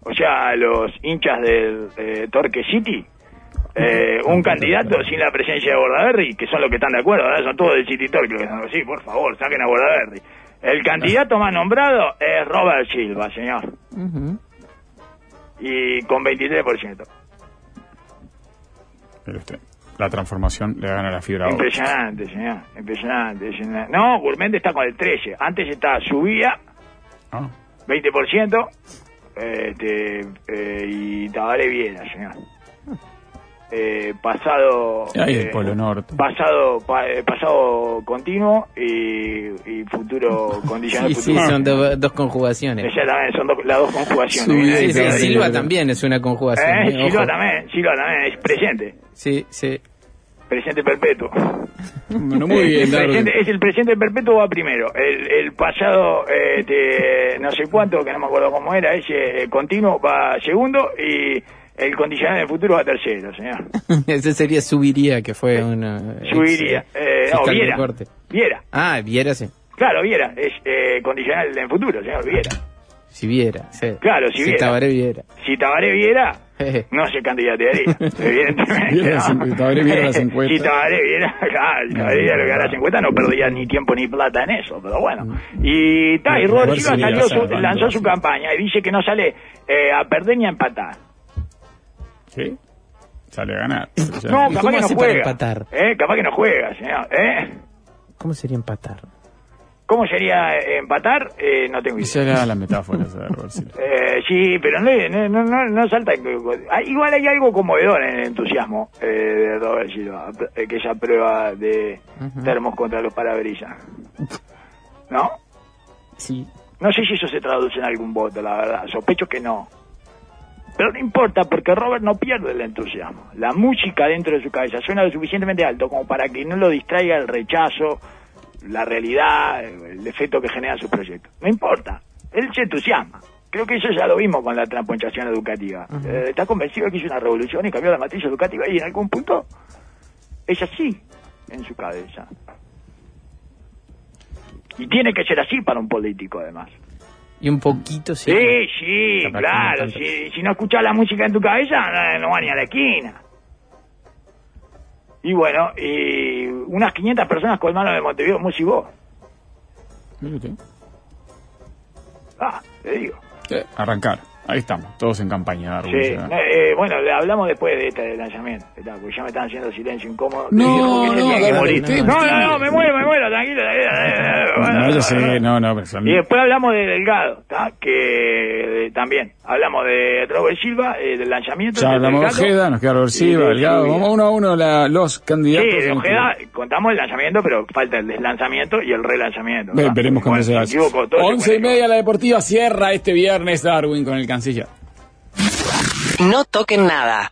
o sea, a los hinchas del eh, Torque City, eh, un candidato sin la presencia de Bordaberry, que son los que están de acuerdo, ahora son todos del City Torque, los que están sí, por favor, saquen a Bordaberry. El candidato más nombrado es Robert Silva, señor, y con 23%. Mire usted, la transformación le gana la fibra óptica. Impresionante, señor, impresionante. impresionante. No, Gourmet está con el 13, antes estaba subía ¿no? 20%, este, eh, y Tabaré Viera, señor. Eh, pasado Ahí eh, el Polo Norte. pasado pa- eh, pasado continuo y, y futuro condicional Sí, sí, futuro son do- dos conjugaciones. Exactamente, son do- las dos conjugaciones Sí, Sí, sí, Silva también es una conjugación. eh, eh, Silva también Silva también es presente Sí, sí. presente perpetuo Bueno, muy bien, presente, es el presente perpetuo va primero el, el pasado eh, de no sé cuánto que no me acuerdo cómo era ese eh, continuo va segundo y el condicional del futuro va tercero señor Ese sería Subiría, que fue una... subiría ex, eh, no Viera corte. Viera Ah, Viera, sí. claro Viera es eh, condicional del futuro señor Viera Si Viera, sí. Claro, si Viera. Tabaré Viera. si Tabaré viera no se candidatearía, evidentemente. Viera ¿no? encu- Tabaré viera las encuestas. Si Tabaré viera, claro, si Tabaré viera haga las encuestas, no perdía ni tiempo ni plata en eso, pero bueno. Y, ta, y A si salió a su- lanzó su campaña y dice que no sale eh, a perder ni a empatar. ¿Sí? Sale a ganar. No, ¿Y capaz cómo que no hace para juega. empatar? Eh, capaz que no juega, señor. ¿Eh? ¿Cómo sería empatar? ¿Cómo sería eh, empatar? Eh, no tengo idea. Esa era la metáfora, esa de Robert Silva. Eh, sí, pero no, no, no, no, no salta. Ah, Igual hay algo conmovedor en el entusiasmo eh, de Robert Silva, eh, que esa prueba de termos contra los parabrisas. ¿No? Sí. No sé si eso se traduce en algún voto, la verdad. Sospecho que no. Pero no importa, porque Robert no pierde el entusiasmo. La música dentro de su cabeza suena lo suficientemente alto como para que no lo distraiga el rechazo, la realidad, el efecto que genera su proyecto. No importa. Él se entusiasma. Creo que eso ya lo vimos con la transponchación educativa. Eh, está convencido de que hizo una revolución y cambió la matriz educativa y en algún punto es así en su cabeza. Y tiene que ser así para un político, además. Y un poquito, sí. Sí, sí, claro. Si, si no escuchas la música en tu cabeza, no, no va ni a la esquina. Y bueno, y unas 500 personas colmaron de Montevideo. Mire usted. Ah, te digo. Eh, arrancar. Ahí estamos, todos en campaña, Darwin. Sí, eh, bueno, hablamos después de este lanzamiento, porque ya me están haciendo silencio incómodo. No, no, no, no, no, me muero, me muero, tranquilo. tranquilo, tranquilo, No, yo sé, no, no, Y después hablamos de Delgado, ¿tá? que eh, también hablamos de Robert Silva, eh, del lanzamiento. Ya de hablamos de. Ojeda, nos queda Robert Sí, Silva, de Delgado. Vamos uno a uno la- los Sí, candidatos. de en- Ojeda contamos el lanzamiento, pero falta el deslanzamiento y el relanzamiento. Veremos cómo se hace. Once y media la deportiva cierra este viernes Darwin con el No toquen nada.